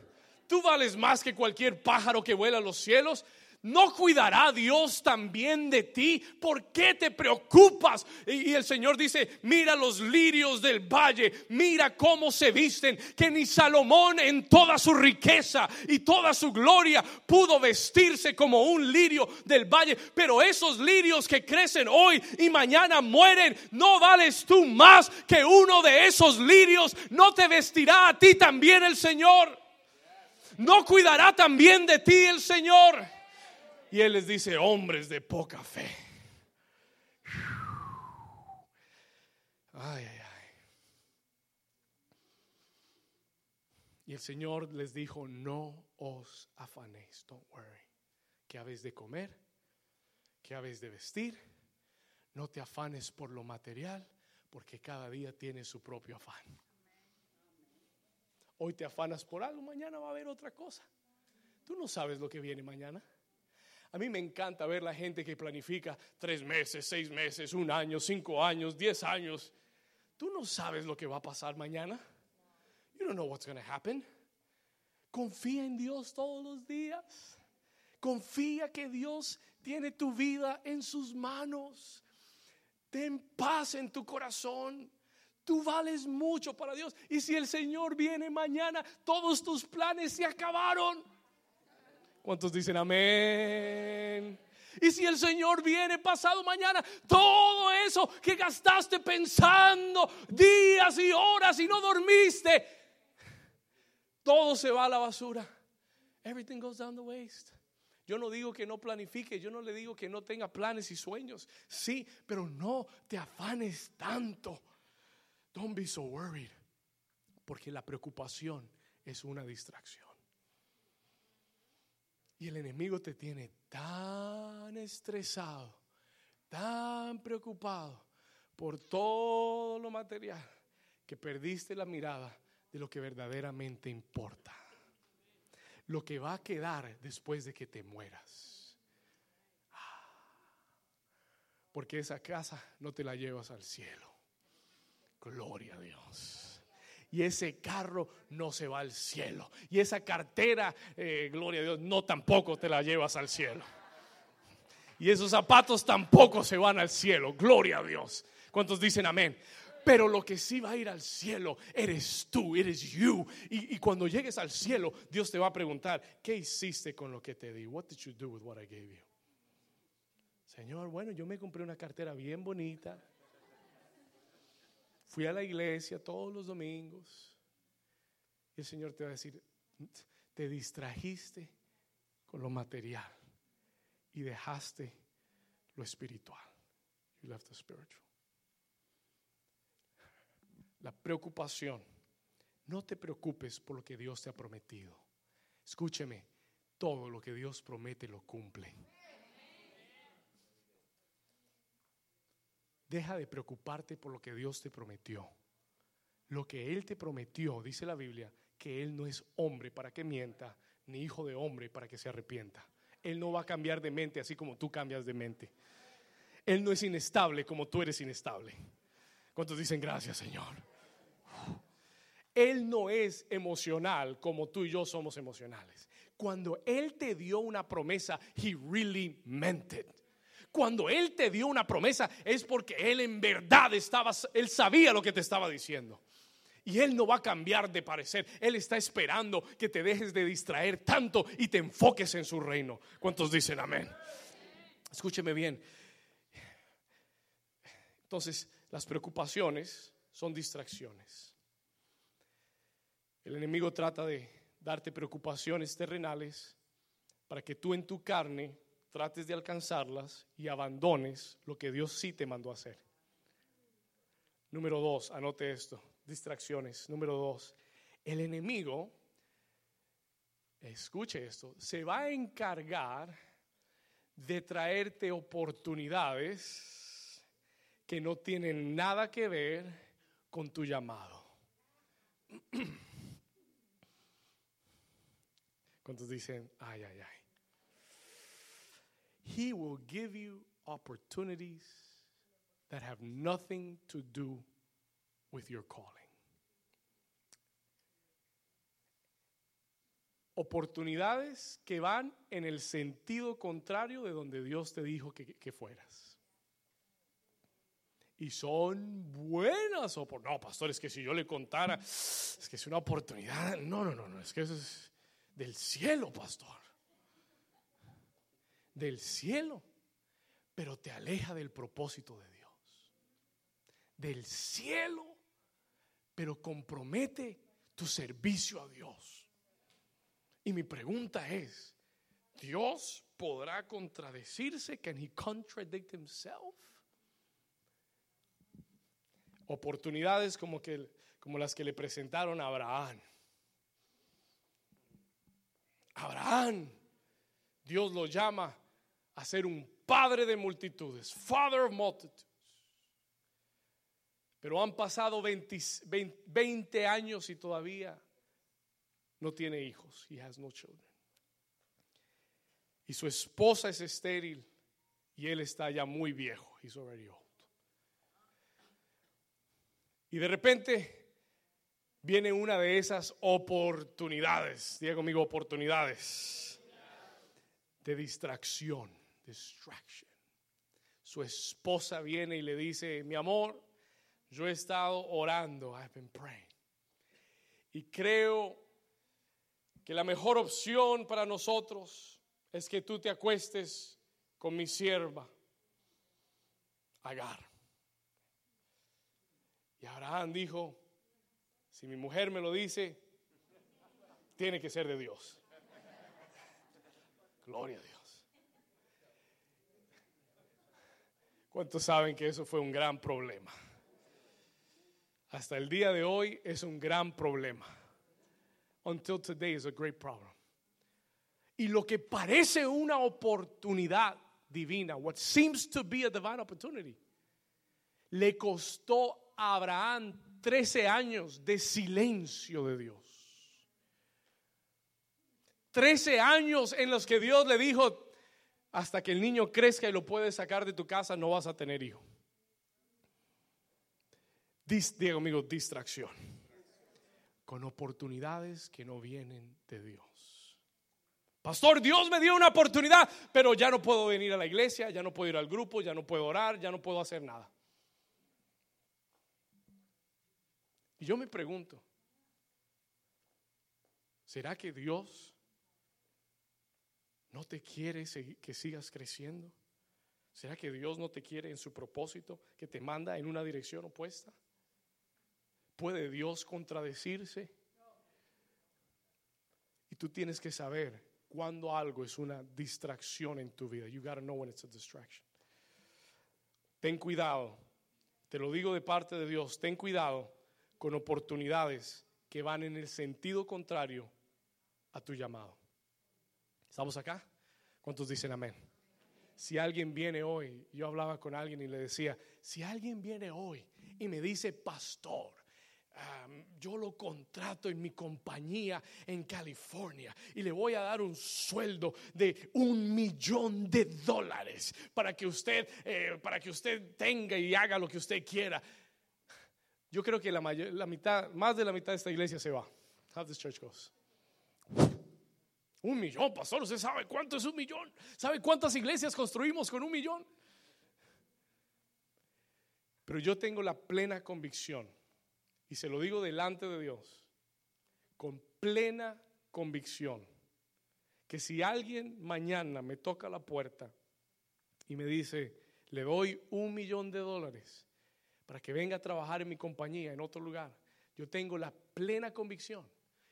Tú vales más que cualquier pájaro que vuela a los cielos. ¿No cuidará Dios también de ti? ¿Por qué te preocupas? Y, el Señor dice, mira los lirios del valle, mira cómo se visten, que ni Salomón en toda su riqueza y toda su gloria pudo vestirse como un lirio del valle. Pero esos lirios que crecen hoy y mañana mueren, no vales tú más que uno de esos lirios. ¿No te vestirá a ti también el Señor? ¿No cuidará también de ti el Señor? Y Él les dice, hombres de poca fe. Ay, ay, ay. Y el Señor les dijo, no os afanéis, don't worry. ¿Qué habéis de comer? ¿Qué habéis de vestir? No te afanes por lo material, porque cada día tiene su propio afán. Hoy te afanas por algo, mañana va a haber otra cosa. Tú no sabes lo que viene mañana. A mí me encanta ver la gente que planifica tres meses, seis meses, un año, cinco años, diez años. Tú no sabes lo que va a pasar mañana. You don't know what's going to happen. Confía en Dios todos los días. Confía que Dios tiene tu vida en sus manos. Ten paz en tu corazón. Tú vales mucho para Dios. Y si el Señor viene mañana, todos tus planes se acabaron. ¿Cuántos dicen amén? Y si el Señor viene pasado mañana, todo eso que gastaste pensando días y horas y no dormiste, todo se va a la basura. Everything goes down the waste. Yo no digo que no planifique, yo no le digo que no tenga planes y sueños. Sí, pero no te afanes tanto. Don't be so worried. Porque la preocupación es una distracción. Y el enemigo te tiene tan estresado, tan preocupado por todo lo material, que perdiste la mirada de lo que verdaderamente importa. Lo que va a quedar después de que te mueras. Porque esa casa no te la llevas al cielo. Gloria a Dios y ese carro no se va al cielo. Y esa cartera, eh, gloria a Dios, no tampoco te la llevas al cielo. Y esos zapatos tampoco se van al cielo. Gloria a Dios. ¿Cuántos dicen amén? Pero lo que sí va a ir al cielo eres tú, eres you. Y, y, cuando llegues al cielo, Dios te va a preguntar, ¿qué hiciste con lo que te di? What did you do with what I gave you? Señor, bueno, yo me compré una cartera bien bonita. Fui a la iglesia todos los domingos. Y el Señor te va a decir, te distrajiste con lo material y dejaste lo espiritual. You left the spiritual. La preocupación. No te preocupes por lo que Dios te ha prometido. Escúcheme, todo lo que Dios promete lo cumple. Deja de preocuparte por lo que Dios te prometió. Lo que Él te prometió, dice la Biblia, que Él no es hombre para que mienta, ni hijo de hombre para que se arrepienta. Él no va a cambiar de mente así como tú cambias de mente. Él no es inestable como tú eres inestable. ¿Cuántos dicen gracias, Señor? Él no es emocional como tú y yo somos emocionales. Cuando Él te dio una promesa, He really meant it. Cuando Él te dio una promesa es porque Él en verdad estaba, Él sabía lo que te estaba diciendo. Y Él no va a cambiar de parecer. Él está esperando que te dejes de distraer tanto y te enfoques en su reino. ¿Cuántos dicen amén? Escúcheme bien. Entonces, las preocupaciones son distracciones. El enemigo trata de darte preocupaciones terrenales para que tú en tu carne trates de alcanzarlas y abandones lo que Dios sí te mandó a hacer. Número dos, anote esto, distracciones. Número dos, el enemigo, escuche esto, se va a encargar de traerte oportunidades que no tienen nada que ver con tu llamado. *clears throat* ¿Cuántos dicen, ay, ay, ay? He will give you opportunities that have nothing to do with your calling. Oportunidades que van en el sentido contrario de donde Dios te dijo que, fueras. Y son buenas oportunidades. No, pastor, es que si yo le contara, es que es una oportunidad. No, no, no, no, es que eso es del cielo, pastor del cielo, pero te aleja del propósito de Dios. Del cielo, pero compromete tu servicio a Dios. Y mi pregunta es, ¿Dios podrá contradecirse? ¿Can he contradict himself? Oportunidades como, que, como las que le presentaron a Abraham. Abraham, Dios lo llama a ser un padre de multitudes, father of multitudes. Pero han pasado 20, años y todavía no tiene hijos. He has no children. Y su esposa es estéril y él está ya muy viejo. He's already old. Y de repente viene una de esas oportunidades, diga conmigo oportunidades de distracción, distraction. Su esposa viene y le dice, mi amor, yo he estado orando, I've been praying. Y creo que la mejor opción para nosotros es que tú te acuestes con mi sierva, Agar. Y Abraham dijo, si mi mujer me lo dice, tiene que ser de Dios. Gloria a Dios. ¿Cuántos saben que eso fue un gran problema? Hasta el día de hoy es un gran problema. Until today is a great problem. Y lo que parece una oportunidad divina, what seems to be a divine opportunity, le costó a Abraham 13 años de silencio de Dios. 13 años en los que Dios le dijo, hasta que el niño crezca y lo puedes sacar de tu casa, no vas a tener hijo. Diego amigo, distracción. Con oportunidades que no vienen de Dios. Pastor, Dios me dio una oportunidad, pero ya no puedo venir a la iglesia, ya no puedo ir al grupo, ya no puedo orar, ya no puedo hacer nada. Y yo me pregunto, ¿será que Dios no te quiere que sigas creciendo? ¿Será que Dios no te quiere en su propósito, que te manda en una dirección opuesta? ¿Puede Dios contradecirse? Y tú tienes que saber cuando algo es una distracción en tu vida. You gotta know when it's a distraction. Ten cuidado. Te lo digo de parte de Dios. Ten cuidado con oportunidades que van en el sentido contrario a tu llamado. ¿Estamos acá? ¿Cuántos dicen amén? Si alguien viene hoy, yo hablaba con alguien y le decía, si alguien viene hoy y me dice, pastor, yo lo contrato en mi compañía en California y le voy a dar un sueldo de un millón de dólares para que usted, eh, para que usted tenga y haga lo que usted quiera. Yo creo que la, la mitad, más de la mitad de esta iglesia se va. How this church goes. Un millón, pastor. ¿Usted sabe cuánto es un millón? ¿Sabe cuántas iglesias construimos con un millón? Pero yo tengo la plena convicción, y se lo digo delante de Dios, con plena convicción, que si alguien mañana me toca la puerta y me dice, le doy un millón de dólares, para que venga a trabajar en mi compañía en otro lugar, yo tengo la plena convicción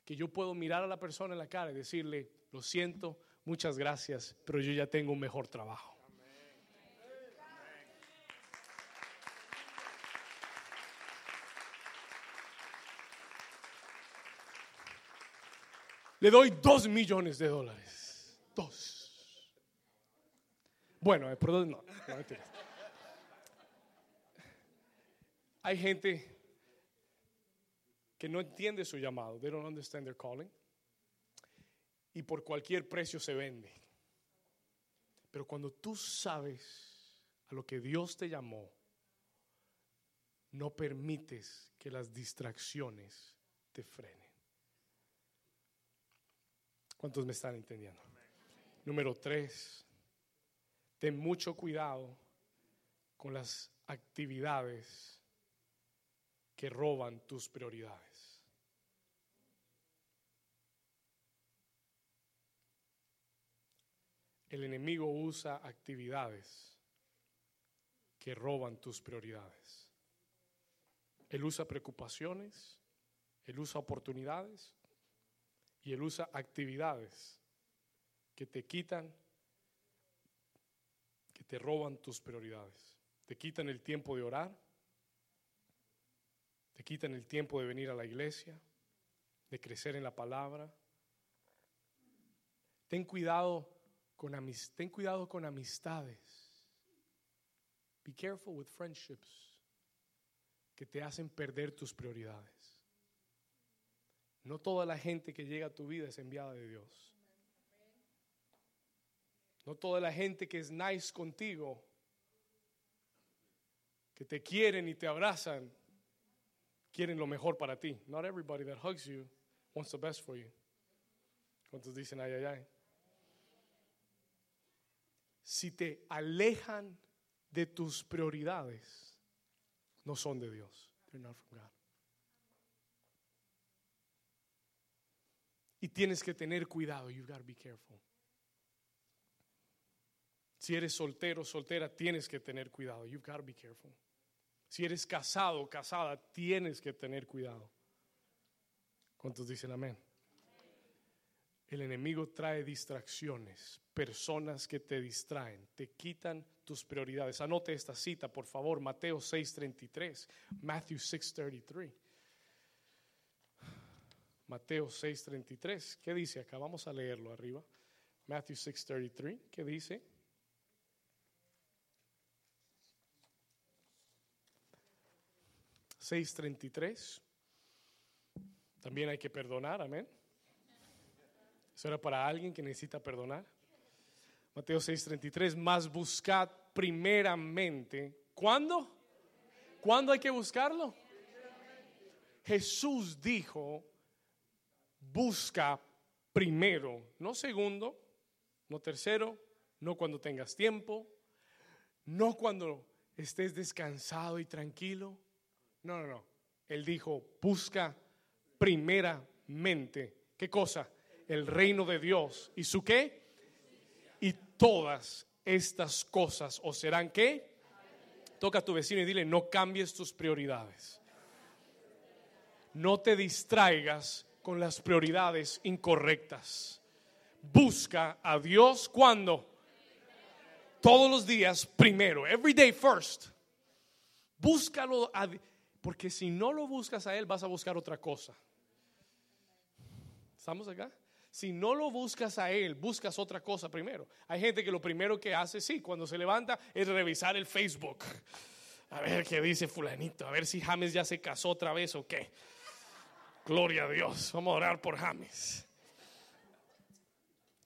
que yo puedo mirar a la persona en la cara y decirle, lo siento, muchas gracias, pero yo ya tengo un mejor trabajo. Le doy dos millones de dólares. Dos. Bueno, eh, perdón, no, no Hay gente que no entiende su llamado. They don't understand their calling. Y por cualquier precio se vende. Pero cuando tú sabes a lo que Dios te llamó, no permites que las distracciones te frenen. ¿Cuántos me están entendiendo? Número tres, ten mucho cuidado con las actividades que roban tus prioridades. El enemigo usa actividades que roban tus prioridades. Él usa preocupaciones, él usa oportunidades y él usa actividades que te quitan, que te roban tus prioridades. Te quitan el tiempo de orar, te quitan el tiempo de venir a la iglesia, de crecer en la palabra. Ten cuidado con, ten cuidado con amistades. Be careful with friendships que te hacen perder tus prioridades. No toda la gente que llega a tu vida es enviada de Dios. No toda la gente que es nice contigo, que te quieren y te abrazan, quieren lo mejor para ti. Not everybody that hugs you wants the best for you. ¿Cuántos dicen ay, ay, ay? Si te alejan de tus prioridades, no son de Dios. Not from God. Y tienes que tener cuidado. You gotta be careful. Si eres soltero, soltera, tienes que tener cuidado. You've got to be careful. Si eres casado, casada, tienes que tener cuidado. ¿Cuántos dicen amén? El enemigo trae distracciones, personas que te distraen, te quitan tus prioridades. Anote esta cita, por favor, Mateo 6:33, Matthew 6:33. Mateo 6:33, ¿qué dice acá? Vamos a leerlo arriba. Matthew 6:33, ¿qué dice? 6:33. También hay que perdonar, amén. Eso era para alguien que necesita perdonar. Mateo 6:33, más buscad primeramente. ¿Cuándo? ¿Cuándo hay que buscarlo? Jesús dijo, busca primero, no segundo, no tercero, no cuando tengas tiempo, no cuando estés descansado y tranquilo, no, no, no. Él dijo, busca primeramente, ¿qué cosa? El reino de Dios. ¿Y su qué? Y todas estas cosas o serán qué? Toca a tu vecino y dile, no cambies tus prioridades. No te distraigas con las prioridades incorrectas. Busca a Dios cuando? Todos los días primero. Every day first. Búscalo a porque si no lo buscas a Él, vas a buscar otra cosa. ¿Estamos acá? Si no lo buscas a Él, buscas otra cosa primero. Hay gente que lo primero que hace, sí, cuando se levanta, es revisar el Facebook. A ver qué dice fulanito, a ver si James ya se casó otra vez o qué. Gloria a Dios, vamos a orar por James.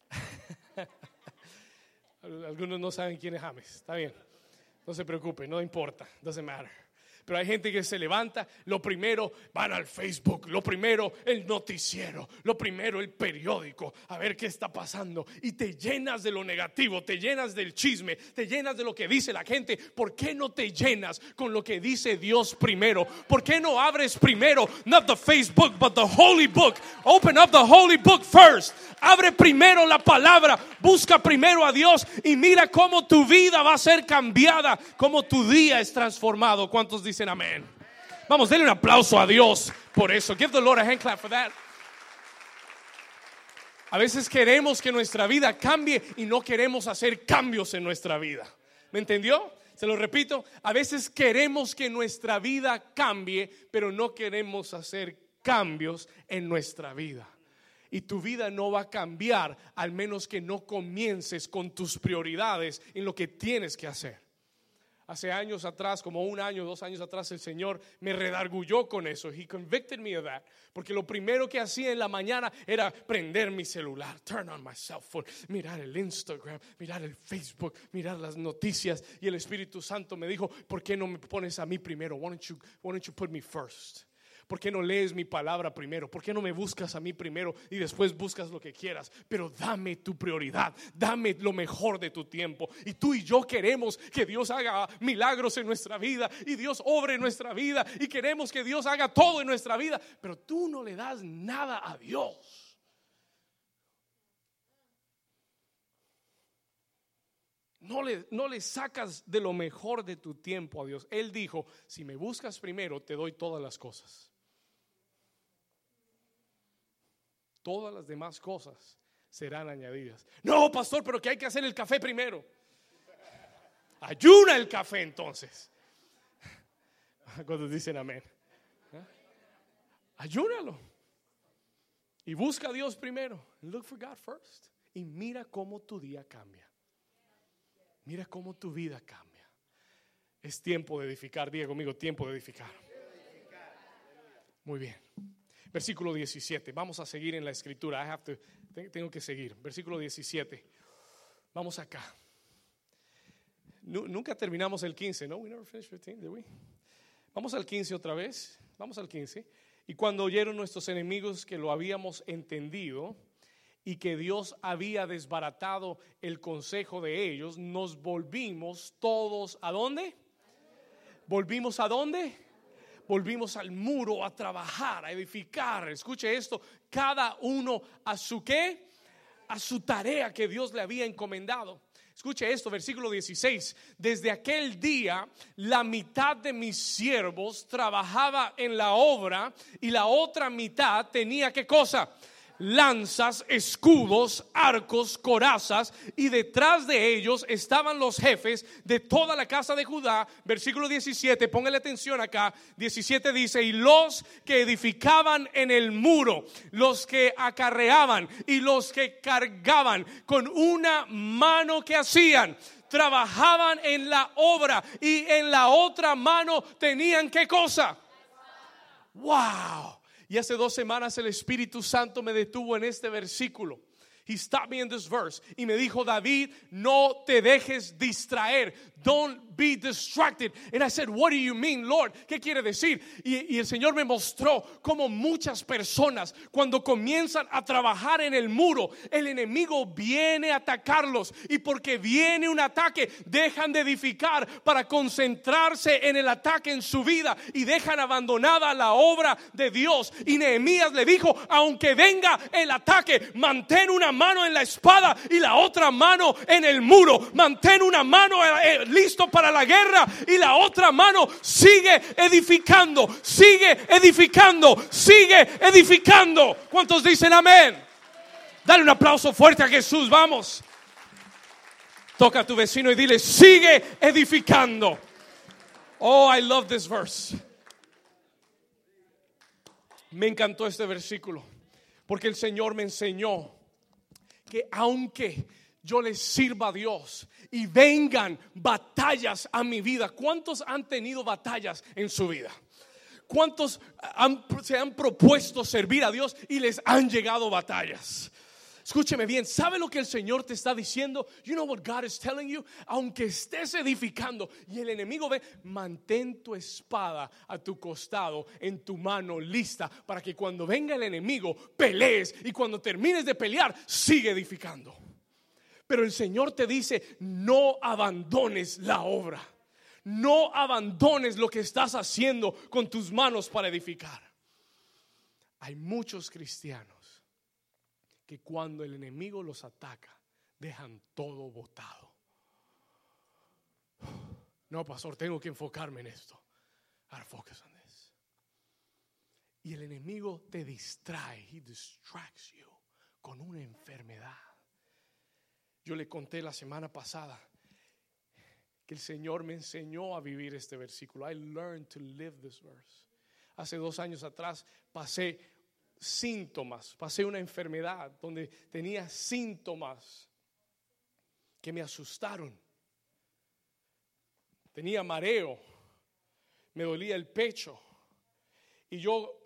*laughs* Algunos no saben quién es James, está bien. No se preocupe, no importa, doesn't matter. Pero hay gente que se levanta, lo primero van al Facebook, lo primero el noticiero, lo primero el periódico, a ver qué está pasando. Y te llenas de lo negativo, te llenas del chisme, te llenas de lo que dice la gente. ¿Por qué no te llenas con lo que dice Dios primero? ¿Por qué no abres primero, not the Facebook, but the holy book? Open up the holy book first. Abre primero la palabra, busca primero a Dios y mira cómo tu vida va a ser cambiada, cómo tu día es transformado. ¿Cuántos dicen amén? Vamos, denle un aplauso a Dios por eso. Give the Lord a hand clap for that. A veces queremos que nuestra vida cambie y no queremos hacer cambios en nuestra vida. ¿Me entendió? Se lo repito, a veces queremos que nuestra vida cambie, pero no queremos hacer cambios en nuestra vida y tu vida no va a cambiar al menos que no comiences con tus prioridades en lo que tienes que hacer. Hace años atrás, como un año, dos años atrás, el Señor me redargulló con eso. He convicted me of that. Porque lo primero que hacía en la mañana era prender mi celular, turn on my cell phone, mirar el Instagram, mirar el Facebook, mirar las noticias. Y el Espíritu Santo me dijo, ¿por qué no me pones a mí primero? Why don't you, why don't you put me first? ¿Por qué no lees mi palabra primero? ¿Por qué no me buscas a mí primero y después buscas lo que quieras? Pero dame tu prioridad, dame lo mejor de tu tiempo. Y tú y yo queremos que Dios haga milagros en nuestra vida y Dios obre en nuestra vida y queremos que Dios haga todo en nuestra vida, pero tú no le das nada a Dios. No le, no le, sacas de lo mejor de tu tiempo a Dios. Él dijo, si me buscas primero, te doy todas las cosas. Todas las demás cosas serán añadidas. No, pastor, pero que hay que hacer el café primero. Ayuna el café entonces. *laughs* Cuando dicen amén. Ayúnalo. Y busca a Dios primero. Look for God first. Y mira cómo tu día cambia. Mira cómo tu vida cambia. Es tiempo de edificar. Diego, amigo, tiempo de edificar. Muy bien. Versículo 17. Vamos a seguir en la escritura. Tengo que seguir. Versículo 17. Vamos acá. nunca terminamos el 15, ¿no? We never finished 15, did we? Vamos al 15 otra vez. Vamos al 15. Y cuando oyeron nuestros enemigos que lo habíamos entendido y que Dios había desbaratado el consejo de ellos, nos volvimos todos a dónde? Volvimos a dónde? Volvimos al muro a trabajar, a edificar. Escuche esto, cada uno a su qué? A su tarea que Dios le había encomendado. Escuche esto, versículo 16. Desde aquel día, la mitad de mis siervos trabajaba en la obra y la otra mitad tenía qué cosa? Lanzas, escudos, arcos, corazas, y detrás de ellos estaban los jefes de toda la casa de Judá. Versículo 17, póngale atención acá. 17 dice, y los que edificaban en el muro, los que acarreaban y los que cargaban con una mano que hacían trabajaban en la obra y en la otra mano tenían qué cosa? Wow. Y hace dos semanas el Espíritu Santo me detuvo en este versículo. He stopped me in this verse y me dijo, David, no te dejes distraer. Don't be distracted. And I said, What do you mean, Lord? ¿Qué quiere decir? Y, y el Señor me mostró cómo muchas personas, cuando comienzan a trabajar en el muro, el enemigo viene a atacarlos. Y porque viene un ataque, dejan de edificar para concentrarse en el ataque en su vida y dejan abandonada la obra de Dios. Y Nehemías le dijo: Aunque venga el ataque, mantén una mano en la espada y la otra mano en el muro. Mantén una mano listo para la guerra y la otra mano sigue edificando, sigue edificando, sigue edificando. ¿Cuántos dicen amén? Dale un aplauso fuerte a Jesús, vamos. Toca a tu vecino y dile, sigue edificando. Oh, I love this verse. Me encantó este versículo porque el Señor me enseñó que aunque yo le sirva a Dios y vengan batallas a mi vida, ¿cuántos han tenido batallas en su vida? ¿Cuántos se han propuesto servir a Dios y les han llegado batallas? Escúcheme bien, ¿sabe lo que el Señor te está diciendo? You know what God is telling you? Aunque estés edificando y el enemigo ve, mantén tu espada a tu costado, en tu mano lista, para que cuando venga el enemigo pelees y cuando termines de pelear, sigue edificando. Pero el Señor te dice, no abandones la obra. No abandones lo que estás haciendo con tus manos para edificar. Hay muchos cristianos que cuando el enemigo los ataca, dejan todo botado. No, pastor, tengo que enfocarme en esto. focus on this. Y el enemigo te distrae, he distracts you con una enfermedad. Yo le conté la semana pasada que el Señor me enseñó a vivir este versículo. I learned to live this verse. Hace dos años atrás pasé síntomas, pasé una enfermedad donde tenía síntomas que me asustaron. Tenía mareo, me dolía el pecho y yo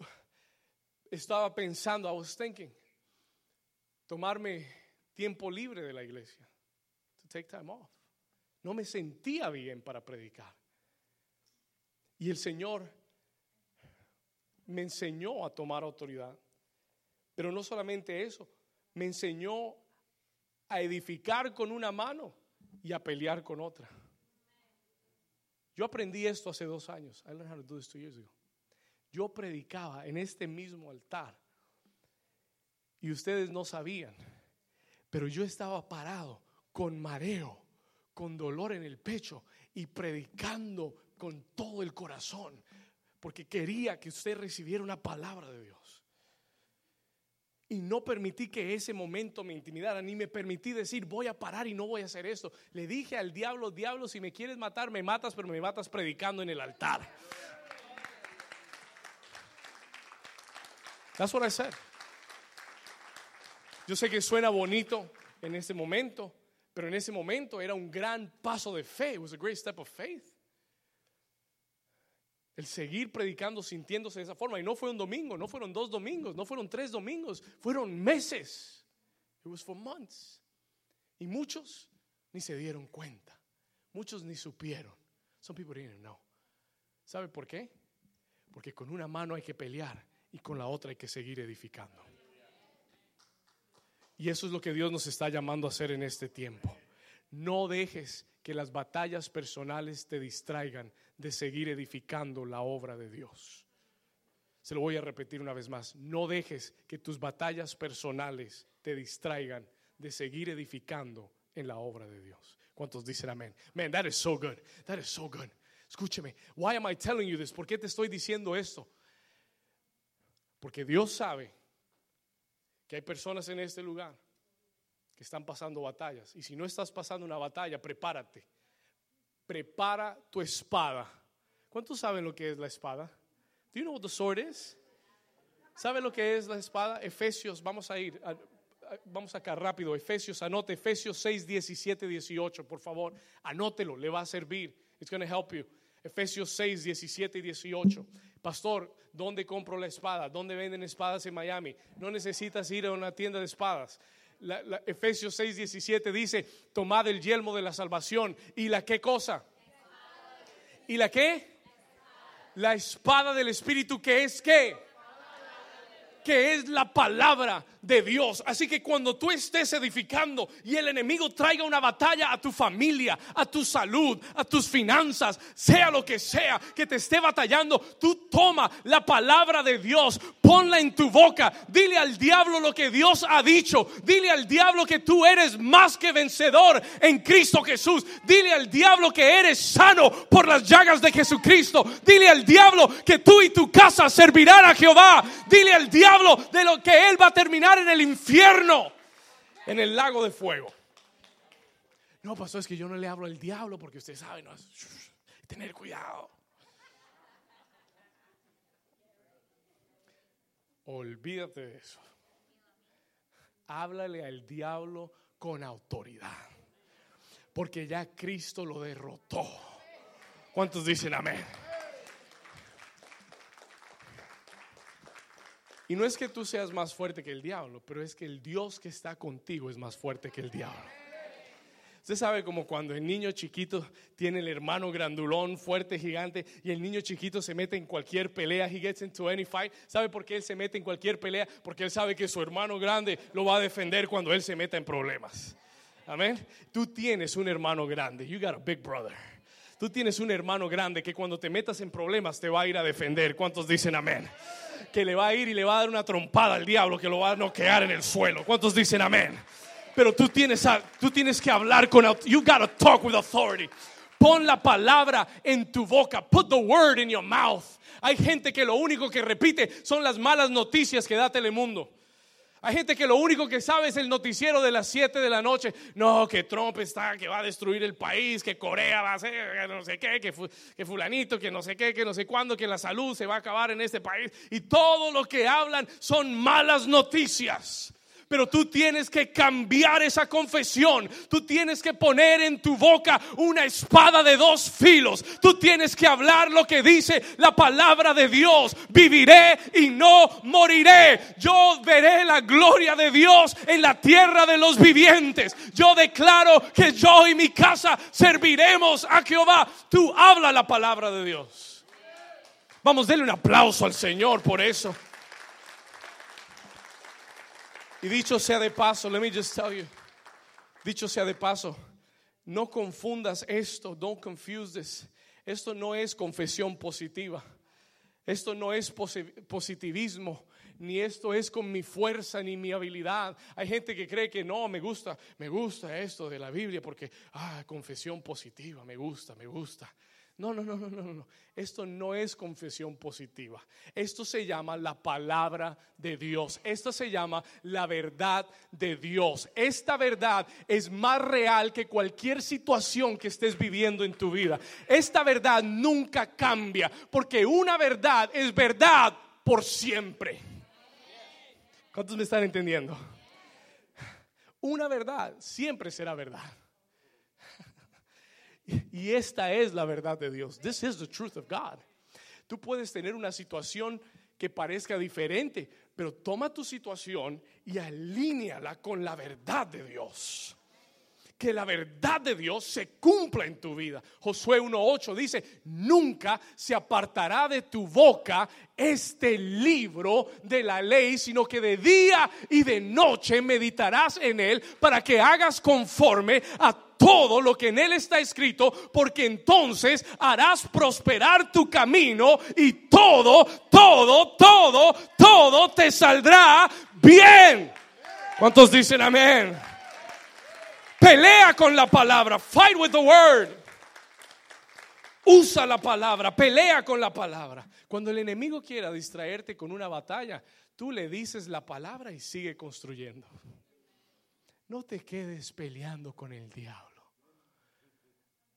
estaba pensando, I was thinking, tomarme tiempo libre de la iglesia, to take time off. No me sentía bien para predicar. Y el Señor me enseñó a tomar autoridad. Pero no solamente eso, me enseñó a edificar con una mano y a pelear con otra. Yo aprendí esto hace dos años. I learned how to do this two years ago. Yo predicaba en este mismo altar y ustedes no sabían, pero yo estaba parado con mareo, con dolor en el pecho y predicando con todo el corazón, porque quería que usted recibiera una palabra de Dios. Y no permití que ese momento me intimidara, ni me permití decir, voy a parar y no voy a hacer esto. Le dije al diablo, diablo, si me quieres matar, me matas, pero me matas predicando en el altar. That's what I said. Yo sé que suena bonito en ese momento, pero en ese momento era un gran paso de fe. It was a great step of faith. El seguir predicando sintiéndose de esa forma. Y no fue un domingo, no fueron dos domingos, no fueron tres domingos, fueron meses. It was for months. Y muchos ni se dieron cuenta. Muchos ni supieron. Some people didn't know. ¿Sabe por qué? Porque con una mano hay que pelear y con la otra hay que seguir edificando. Y eso es lo que Dios nos está llamando a hacer en este tiempo. No dejes que las batallas personales te distraigan de seguir edificando la obra de Dios. Se lo voy a repetir una vez más. No dejes que tus batallas personales te distraigan de seguir edificando en la obra de Dios. ¿Cuántos dicen amén? Man, that is so good. That is so good. Escúcheme. Why am I telling you this? ¿Por qué te estoy diciendo esto? Porque Dios sabe que hay personas en este lugar que están pasando batallas. Y si no estás pasando una batalla, prepárate. Prepara tu espada. ¿Cuántos saben lo que es la espada? Do you know what the sword is? ¿Sabe lo que es la espada? Efesios, vamos a ir, vamos acá rápido. Efesios, anote Efesios 6, 17, 18, por favor. Anótelo, le va a servir. It's going to help you. Efesios 6, 17 y 18. Pastor, ¿dónde compro la espada? ¿Dónde venden espadas en Miami? No necesitas ir a una tienda de espadas. Efesios 6, 17 dice, tomad el yelmo de la salvación. ¿Y la qué cosa? ¿Y la qué? La espada del Espíritu que es qué? Que es la palabra de Dios. Así que cuando tú estés edificando y el enemigo traiga una batalla a tu familia, a tu salud, a tus finanzas, sea lo que sea que te esté batallando, tú toma la palabra de Dios, ponla en tu boca, dile al diablo lo que Dios ha dicho, dile al diablo que tú eres más que vencedor en Cristo Jesús, dile al diablo que eres sano por las llagas de Jesucristo, dile al diablo que tú y tu casa servirán a Jehová, dile al diablo de lo que él va a terminar en el infierno, en el lago de fuego. No, pastor, es que yo no le hablo al diablo porque usted sabe, no, tener cuidado. Olvídate de eso. Háblale al diablo con autoridad. Porque ya Cristo lo derrotó. ¿Cuántos dicen amén? Y no es que tú seas más fuerte que el diablo, pero es que el Dios que está contigo es más fuerte que el diablo. Usted sabe como cuando el niño chiquito tiene el hermano grandulón, fuerte, gigante, y el niño chiquito se mete en cualquier pelea, he gets into any fight. ¿Sabe por qué él se mete en cualquier pelea? Porque él sabe que su hermano grande lo va a defender cuando él se meta en problemas. Amén. Tú tienes un hermano grande. You got a big brother. Tú tienes un hermano grande que cuando te metas en problemas te va a ir a defender. ¿Cuántos dicen amén? Que le va a ir y le va a dar una trompada al diablo que lo va a noquear en el suelo. ¿Cuántos dicen amén? Pero tú tienes, tú tienes que hablar con you gotta talk with authority. Pon la palabra en tu boca. Put the word in your mouth. Hay gente que lo único que repite son las malas noticias que da Telemundo. Hay gente que lo único que sabe es el noticiero de las 7 de la noche. No, que Trump está, que va a destruir el país, que Corea va a que no sé qué, que, que fulanito, que no sé qué, que no sé cuándo, que la salud se va a acabar en este país. Y todo lo que hablan son malas noticias. Pero tú tienes que cambiar esa confesión. Tú tienes que poner en tu boca una espada de dos filos. Tú tienes que hablar lo que dice la palabra de Dios. Viviré y no moriré. Yo veré la gloria de Dios en la tierra de los vivientes. Yo declaro que yo y mi casa serviremos a Jehová. Tú habla la palabra de Dios. Vamos, denle un aplauso al Señor por eso. Y dicho sea de paso, let me just tell you. Dicho sea de paso, no confundas esto, don't confuse this. Esto no es confesión positiva. Esto no es positivismo, ni esto es con mi fuerza ni mi habilidad. Hay gente que cree que no, me gusta, me gusta esto de la Biblia porque, ah, confesión positiva, me gusta, me gusta. No, no, no, no, no, no. Esto no es confesión positiva. Esto se llama la palabra de Dios. Esto se llama la verdad de Dios. Esta verdad es más real que cualquier situación que estés viviendo en tu vida. Esta verdad nunca cambia porque una verdad es verdad por siempre. ¿Cuántos me están entendiendo? Una verdad siempre será verdad. Y esta es la verdad de Dios. This is the truth of God. Tú puedes tener una situación que parezca diferente, pero toma tu situación y alíneala con la verdad de Dios. que la verdad de Dios se cumpla en tu vida. Josué 1.8 dice, nunca se apartará de tu boca este libro de la ley, sino que de día y de noche meditarás en él para que hagas conforme a todo lo que en él está escrito, porque entonces harás prosperar tu camino y todo, todo, todo, todo te saldrá bien. ¿Cuántos dicen amén? Pelea con la palabra. Fight with the word. Usa la palabra. Pelea con la palabra. Cuando el enemigo quiera distraerte con una batalla, tú le dices la palabra y sigue construyendo. No te quedes peleando con el diablo.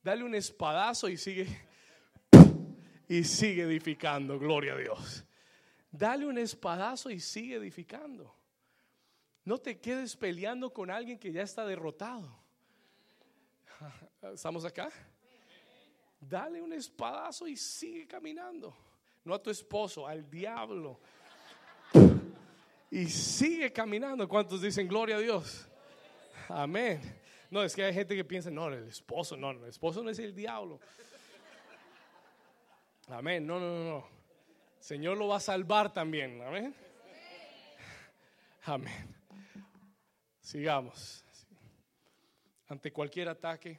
Dale un espadazo y sigue y sigue edificando. Gloria a Dios. Dale un espadazo y sigue edificando. No te quedes peleando con alguien que ya está derrotado. ¿Estamos acá? Dale un espadazo y sigue caminando. No a tu esposo, al diablo. Y sigue caminando. ¿Cuántos dicen gloria a Dios? Amén. No, es que hay gente que piensa, no, el esposo, no, el esposo no es el diablo. Amén. No, no, no, no. Señor lo va a salvar también. Amén. Amén. Sigamos. Ante cualquier ataque,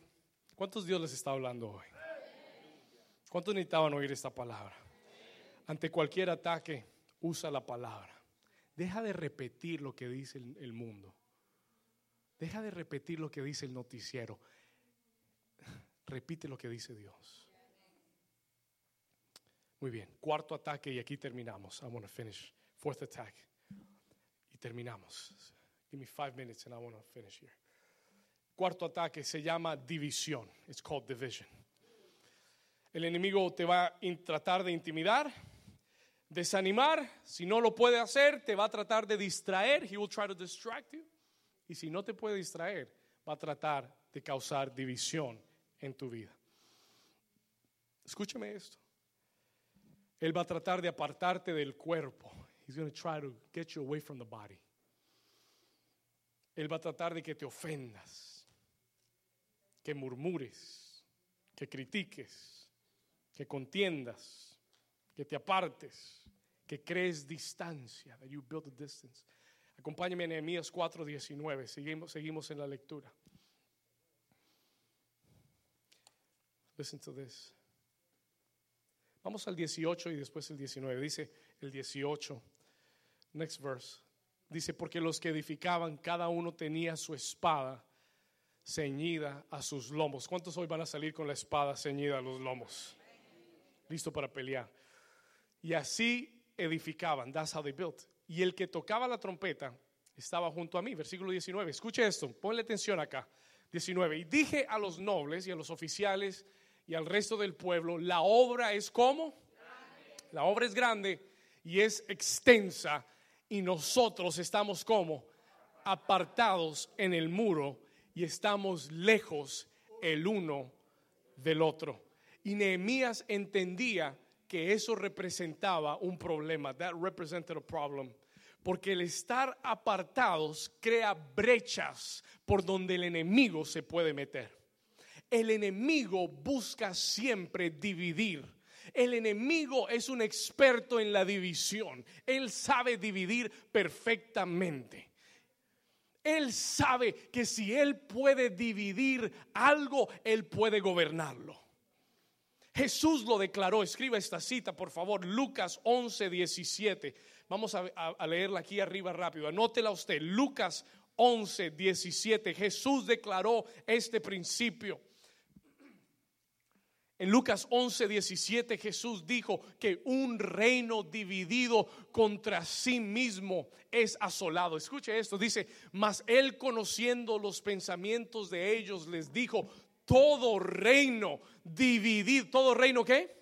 ¿cuántos Dios les está hablando hoy? ¿Cuántos necesitaban oír esta palabra? Ante cualquier ataque, usa la palabra. Deja de repetir lo que dice el, mundo. Deja de repetir lo que dice el noticiero. Repite lo que dice Dios. Muy bien, cuarto ataque y aquí terminamos. I want to finish. Fourth attack. Y terminamos. Give me five minutes and I want to finish here. Cuarto ataque se llama división. It's called division. El enemigo te va a tratar de intimidar, desanimar. Si no lo puede hacer, te va a tratar de distraer. He will try to distract you. Y si no te puede distraer, va a tratar de causar división en tu vida. Escúchame esto. Él va a tratar de apartarte del cuerpo. He's going to try to get you away from the body. Él va a tratar de que te ofendas, que murmures, que critiques, que contiendas, que te apartes, que crees distancia, that you build a distance. Acompáñame en Nehemías 4:19, seguimos, seguimos en la lectura. Listen to this. Vamos al 18 y después el 19. Dice el 18. Next verse. Dice, porque los que edificaban, cada uno tenía su espada ceñida a sus lomos. ¿Cuántos hoy van a salir con la espada ceñida a los lomos? Listo para pelear. Y así edificaban. That's how they built. Y el que tocaba la trompeta estaba junto a mí. Versículo 19. Escuche esto. Ponle atención acá. 19. Y dije a los nobles y a los oficiales y al resto del pueblo, la obra es como. La obra es grande y es extensa y nosotros estamos como apartados en el muro y estamos lejos el uno del otro. Y Nehemías entendía que eso representaba un problema. That represented a problem. Porque el estar apartados crea brechas por donde el enemigo se puede meter. El enemigo busca siempre dividir el enemigo es un experto en la división. Él sabe dividir perfectamente. Él sabe que si Él puede dividir algo, Él puede gobernarlo. Jesús lo declaró. Escriba esta cita, por favor. Lucas 11, 17. Vamos a, leerla aquí arriba rápido. Anótela usted. Lucas 11, 17. Jesús declaró este principio. En Lucas 11, 17 Jesús dijo que un reino dividido contra sí mismo es asolado. Escuche esto, dice, mas él conociendo los pensamientos de ellos les dijo, todo reino dividido, todo reino qué?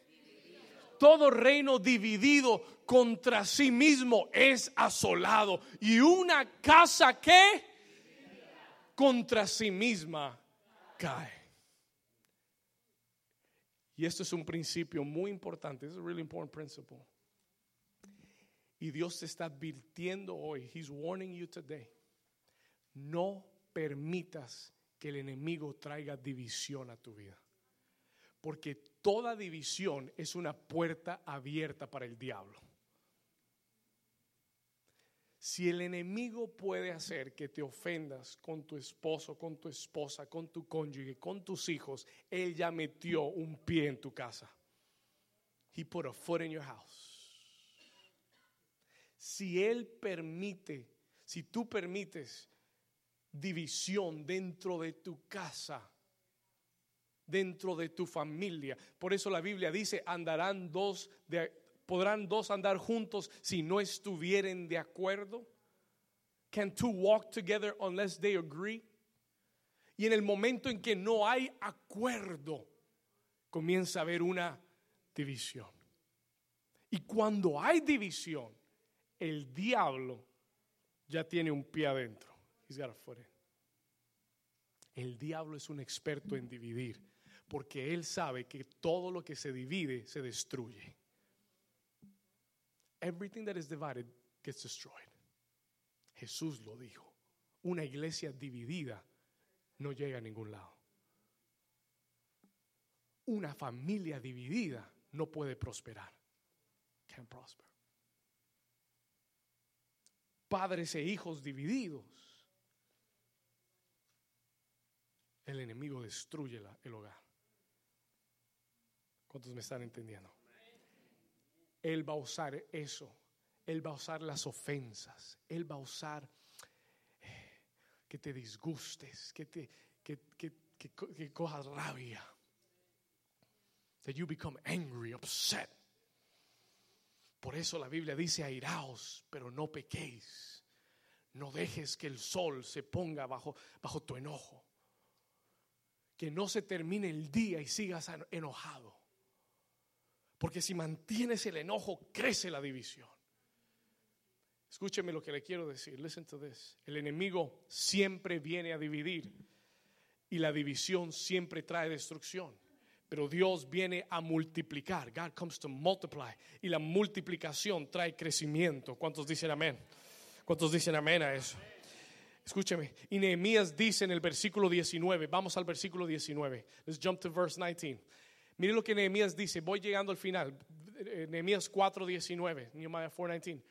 Todo reino dividido contra sí mismo es asolado. Y una casa que contra sí misma cae. Y esto es un principio muy importante. This is a really important principle. Y Dios te está advirtiendo hoy. He's warning you today. No permitas que el enemigo traiga división a tu vida. Porque toda división es una puerta abierta para el diablo. Si el enemigo puede hacer que te ofendas con tu esposo, con tu esposa, con tu cónyuge, con tus hijos, él ya metió un pie en tu casa. He put a foot in your house. Si él permite, si tú permites división dentro de tu casa, dentro de tu familia. Por eso la Biblia dice, andarán dos de, podrán dos andar juntos si no estuvieren de acuerdo. Can two walk together unless they agree? Y en el momento en que no hay acuerdo, comienza a haber una división. Y cuando hay división, el diablo ya tiene un pie adentro. El diablo es un experto en dividir, porque él sabe que todo lo que se divide se destruye. Everything that is divided gets destroyed. Jesús lo dijo. Una iglesia dividida no llega a ningún lado. Una familia dividida no puede prosperar. Can't prosper. Padres e hijos divididos el enemigo destruye el hogar. ¿Cuántos me están entendiendo? Él va a usar eso. Él va a usar las ofensas. Él va a usar eh, que te disgustes, que, te, que, que, que cojas rabia. That you become angry, upset. Por eso la Biblia dice airaos, pero no pequéis. No dejes que el sol se ponga bajo, bajo tu enojo que no se termine el día y sigas enojado. Porque si mantienes el enojo, crece la división. Escúcheme lo que le quiero decir. Listen to this. El enemigo siempre viene a dividir y la división siempre trae destrucción. Pero Dios viene a multiplicar. God comes to multiply. Y la multiplicación trae crecimiento. ¿Cuántos dicen amén? ¿Cuántos dicen amén a eso? Escúcheme. Y Nehemías dice en el versículo 19, vamos al versículo 19. Let's jump to verse 19. Mire lo que Nehemías dice, voy llegando al final. Eh, Nehemías 4:19, Nehemiah 4:19.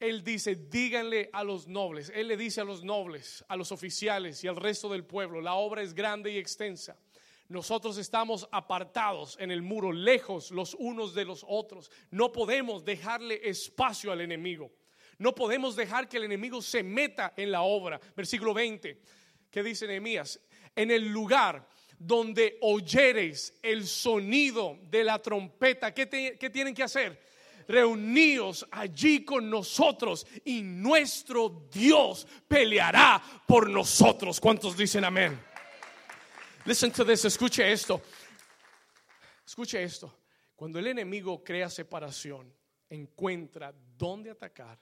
Él dice, díganle a los nobles, él le dice a los nobles, a los oficiales y al resto del pueblo, la obra es grande y extensa. Nosotros estamos apartados en el muro, lejos los unos de los otros. No podemos dejarle espacio al enemigo. No podemos dejar que el enemigo se meta en la obra. Versículo 20, ¿qué dice Nehemías? En el lugar donde oyereis el sonido de la trompeta, ¿qué, tienen que hacer? Reuníos allí con nosotros y nuestro Dios peleará por nosotros. ¿Cuántos dicen amén? Listen to this, escuche esto. Escuche esto. Cuando el enemigo crea separación, encuentra dónde atacar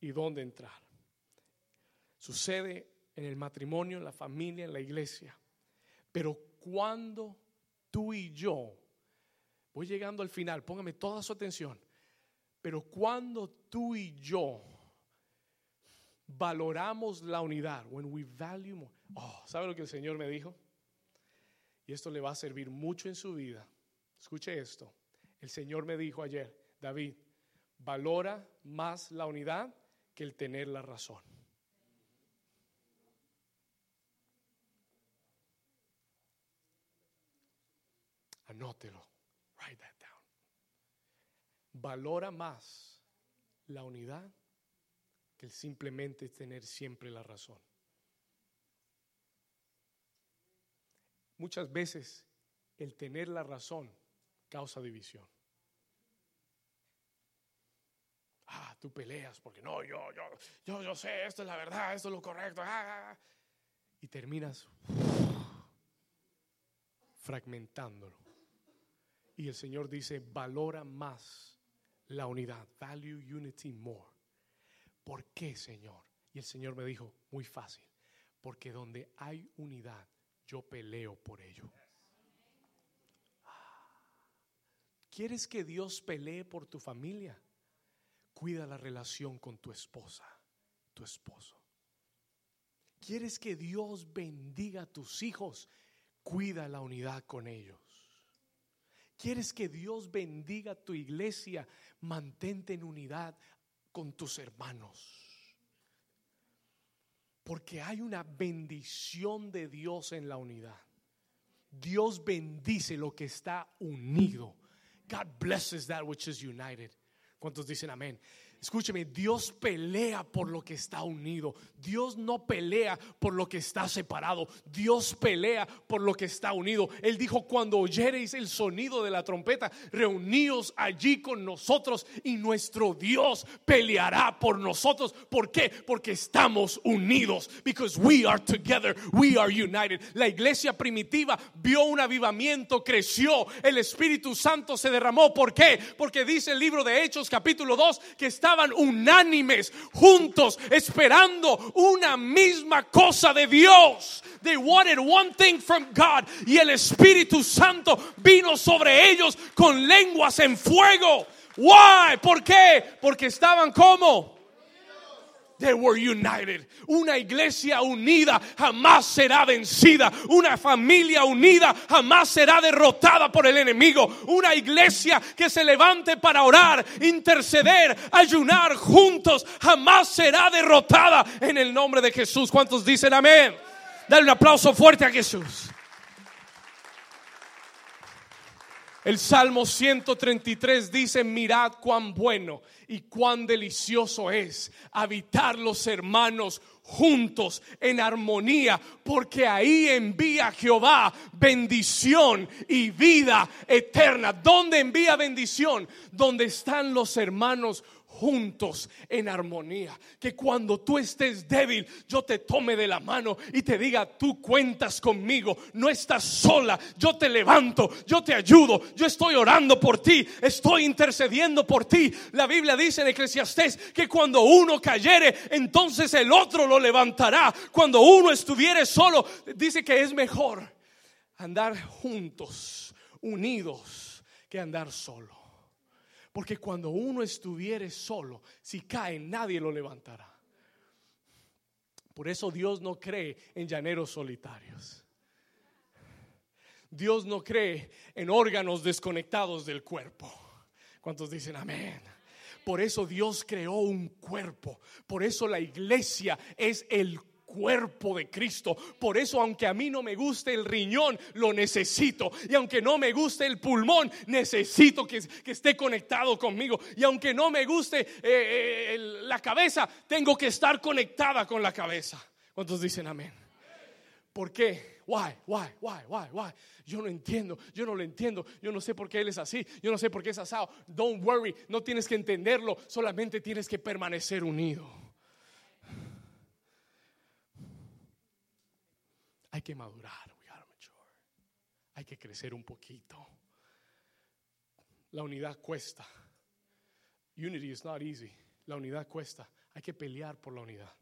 y dónde entrar. Sucede en el matrimonio, en la familia, en la iglesia. Pero cuando tú y yo, voy llegando al final, póngame toda su atención, pero cuando tú y yo valoramos la unidad, when we value more, oh, ¿sabe lo que el Señor me dijo? Y esto le va a servir mucho en su vida. Escuche esto. El Señor me dijo ayer, David, valora más la unidad que el tener la razón. Anótelo. Write that down. Valora más la unidad que el simplemente tener siempre la razón. Muchas veces el tener la razón causa división. Ah, tú peleas porque no, yo, yo, yo, yo sé, esto es la verdad, esto es lo correcto. Ah, ah, ah. y terminas fragmentándolo. Y el Señor dice, valora más la unidad. Value unity more. ¿Por qué, Señor? Y el Señor me dijo, muy fácil. Porque donde hay unidad, yo peleo por ello. ¿Quieres que Dios pelee por tu familia? Cuida la relación con tu esposa, tu esposo. ¿Quieres que Dios bendiga a tus hijos? Cuida la unidad con ellos. ¿Quieres que Dios bendiga a tu iglesia? Mantente en unidad con tus hermanos. Porque hay una bendición de Dios en la unidad. Dios bendice lo que está unido. God blesses that which is united. ¿Cuántos dicen amén? Escúcheme, Dios pelea por lo que está unido. Dios no pelea por lo que está separado. Dios pelea por lo que está unido. Él dijo, cuando oyereis el sonido de la trompeta, reuníos allí con nosotros y nuestro Dios peleará por nosotros. ¿Por qué? Porque estamos unidos. Because we are together. We are united. La iglesia primitiva vio un avivamiento, creció. El Espíritu Santo se derramó. ¿Por qué? Porque dice el libro de Hechos capítulo 2 que está estaban unánimes, juntos, esperando una misma cosa de Dios. They wanted one thing from God. Y el Espíritu Santo vino sobre ellos con lenguas en fuego. Why? ¿Por qué? Porque estaban como They were united. Una iglesia unida jamás será vencida. Una familia unida jamás será derrotada por el enemigo. Una iglesia que se levante para orar, interceder, ayunar juntos jamás será derrotada en el nombre de Jesús. ¿Cuántos dicen amén? Dale un aplauso fuerte a Jesús. El Salmo 133 dice, mirad cuán bueno y cuán delicioso es habitar los hermanos juntos en armonía, porque ahí envía Jehová bendición y vida eterna. ¿Dónde envía bendición? Donde están los hermanos juntos en armonía. Que cuando tú estés débil, yo te tome de la mano y te diga, tú cuentas conmigo, no estás sola, yo te levanto, yo te ayudo, yo estoy orando por ti, estoy intercediendo por ti. La Biblia dice en Eclesiastés que cuando uno cayere, entonces el otro lo levantará. Cuando uno estuviere solo, dice que es mejor andar juntos, unidos, que andar solo. Porque cuando uno estuviere solo, si cae, nadie lo levantará. Por eso Dios no cree en llaneros solitarios. Dios no cree en órganos desconectados del cuerpo. ¿Cuántos dicen amén? Por eso Dios creó un cuerpo. Por eso la iglesia es el cuerpo de Cristo. Por eso, aunque a mí no me guste el riñón, lo necesito. Y aunque no me guste el pulmón, necesito que, esté conectado conmigo. Y aunque no me guste eh, eh, la cabeza, tengo que estar conectada con la cabeza. ¿Cuántos dicen amén? ¿Por qué? Why, why, why, why, why? Yo no entiendo, yo no lo entiendo, yo no sé por qué él es así, yo no sé por qué es asado. Don't worry, no tienes que entenderlo, solamente tienes que permanecer unido. Hay que madurar, Hay que crecer un poquito. La unidad cuesta. Unity is not easy. La unidad cuesta. Hay que pelear por la unidad.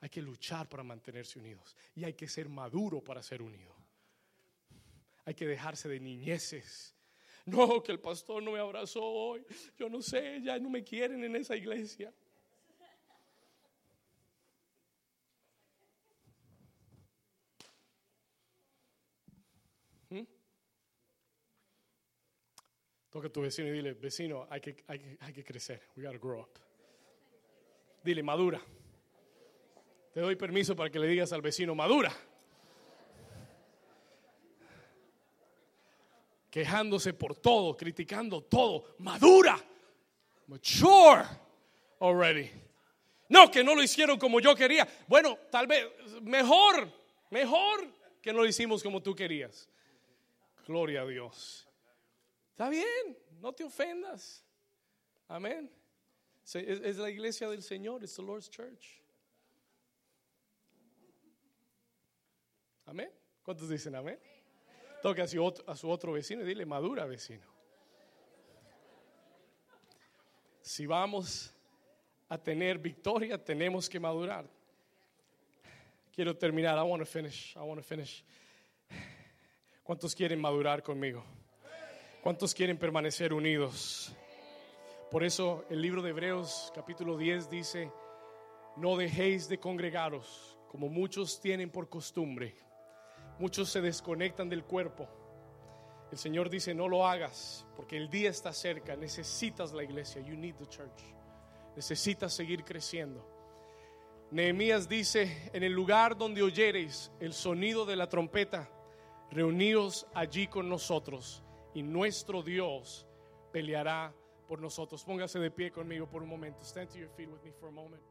Hay que luchar para mantenerse unidos. Y hay que ser maduro para ser unido. Hay que dejarse de niñeces. No, que el pastor no me abrazó hoy. Yo no sé, ya no me quieren en esa iglesia. Toca a tu vecino y dile, vecino, hay que, hay, que crecer. We gotta grow up. Dile, madura. Te doy permiso para que le digas al vecino, madura. Quejándose por todo, criticando todo. Madura. Mature already. No, que no lo hicieron como yo quería. Bueno, tal vez mejor, mejor que no lo hicimos como tú querías. Gloria a Dios. Está bien, no te ofendas. Amén. Es, la iglesia del Señor, es the Lord's church. Amén. ¿Cuántos dicen amén? Toca a su, a su otro vecino y dile, madura vecino. Si vamos a tener victoria, tenemos que madurar. Quiero terminar. I want to finish. I want to finish. ¿Cuántos quieren madurar conmigo? ¿Cuántos quieren permanecer unidos? Por eso el libro de Hebreos capítulo 10 dice, no dejéis de congregaros como muchos tienen por costumbre. Muchos se desconectan del cuerpo. El Señor dice, no lo hagas, porque el día está cerca. Necesitas la iglesia. You need the church. Necesitas seguir creciendo. Nehemías dice, en el lugar donde oyereis el sonido de la trompeta, reuníos allí con nosotros y nuestro Dios peleará por nosotros. Póngase de pie conmigo por un momento. Stand to your feet with me for a moment.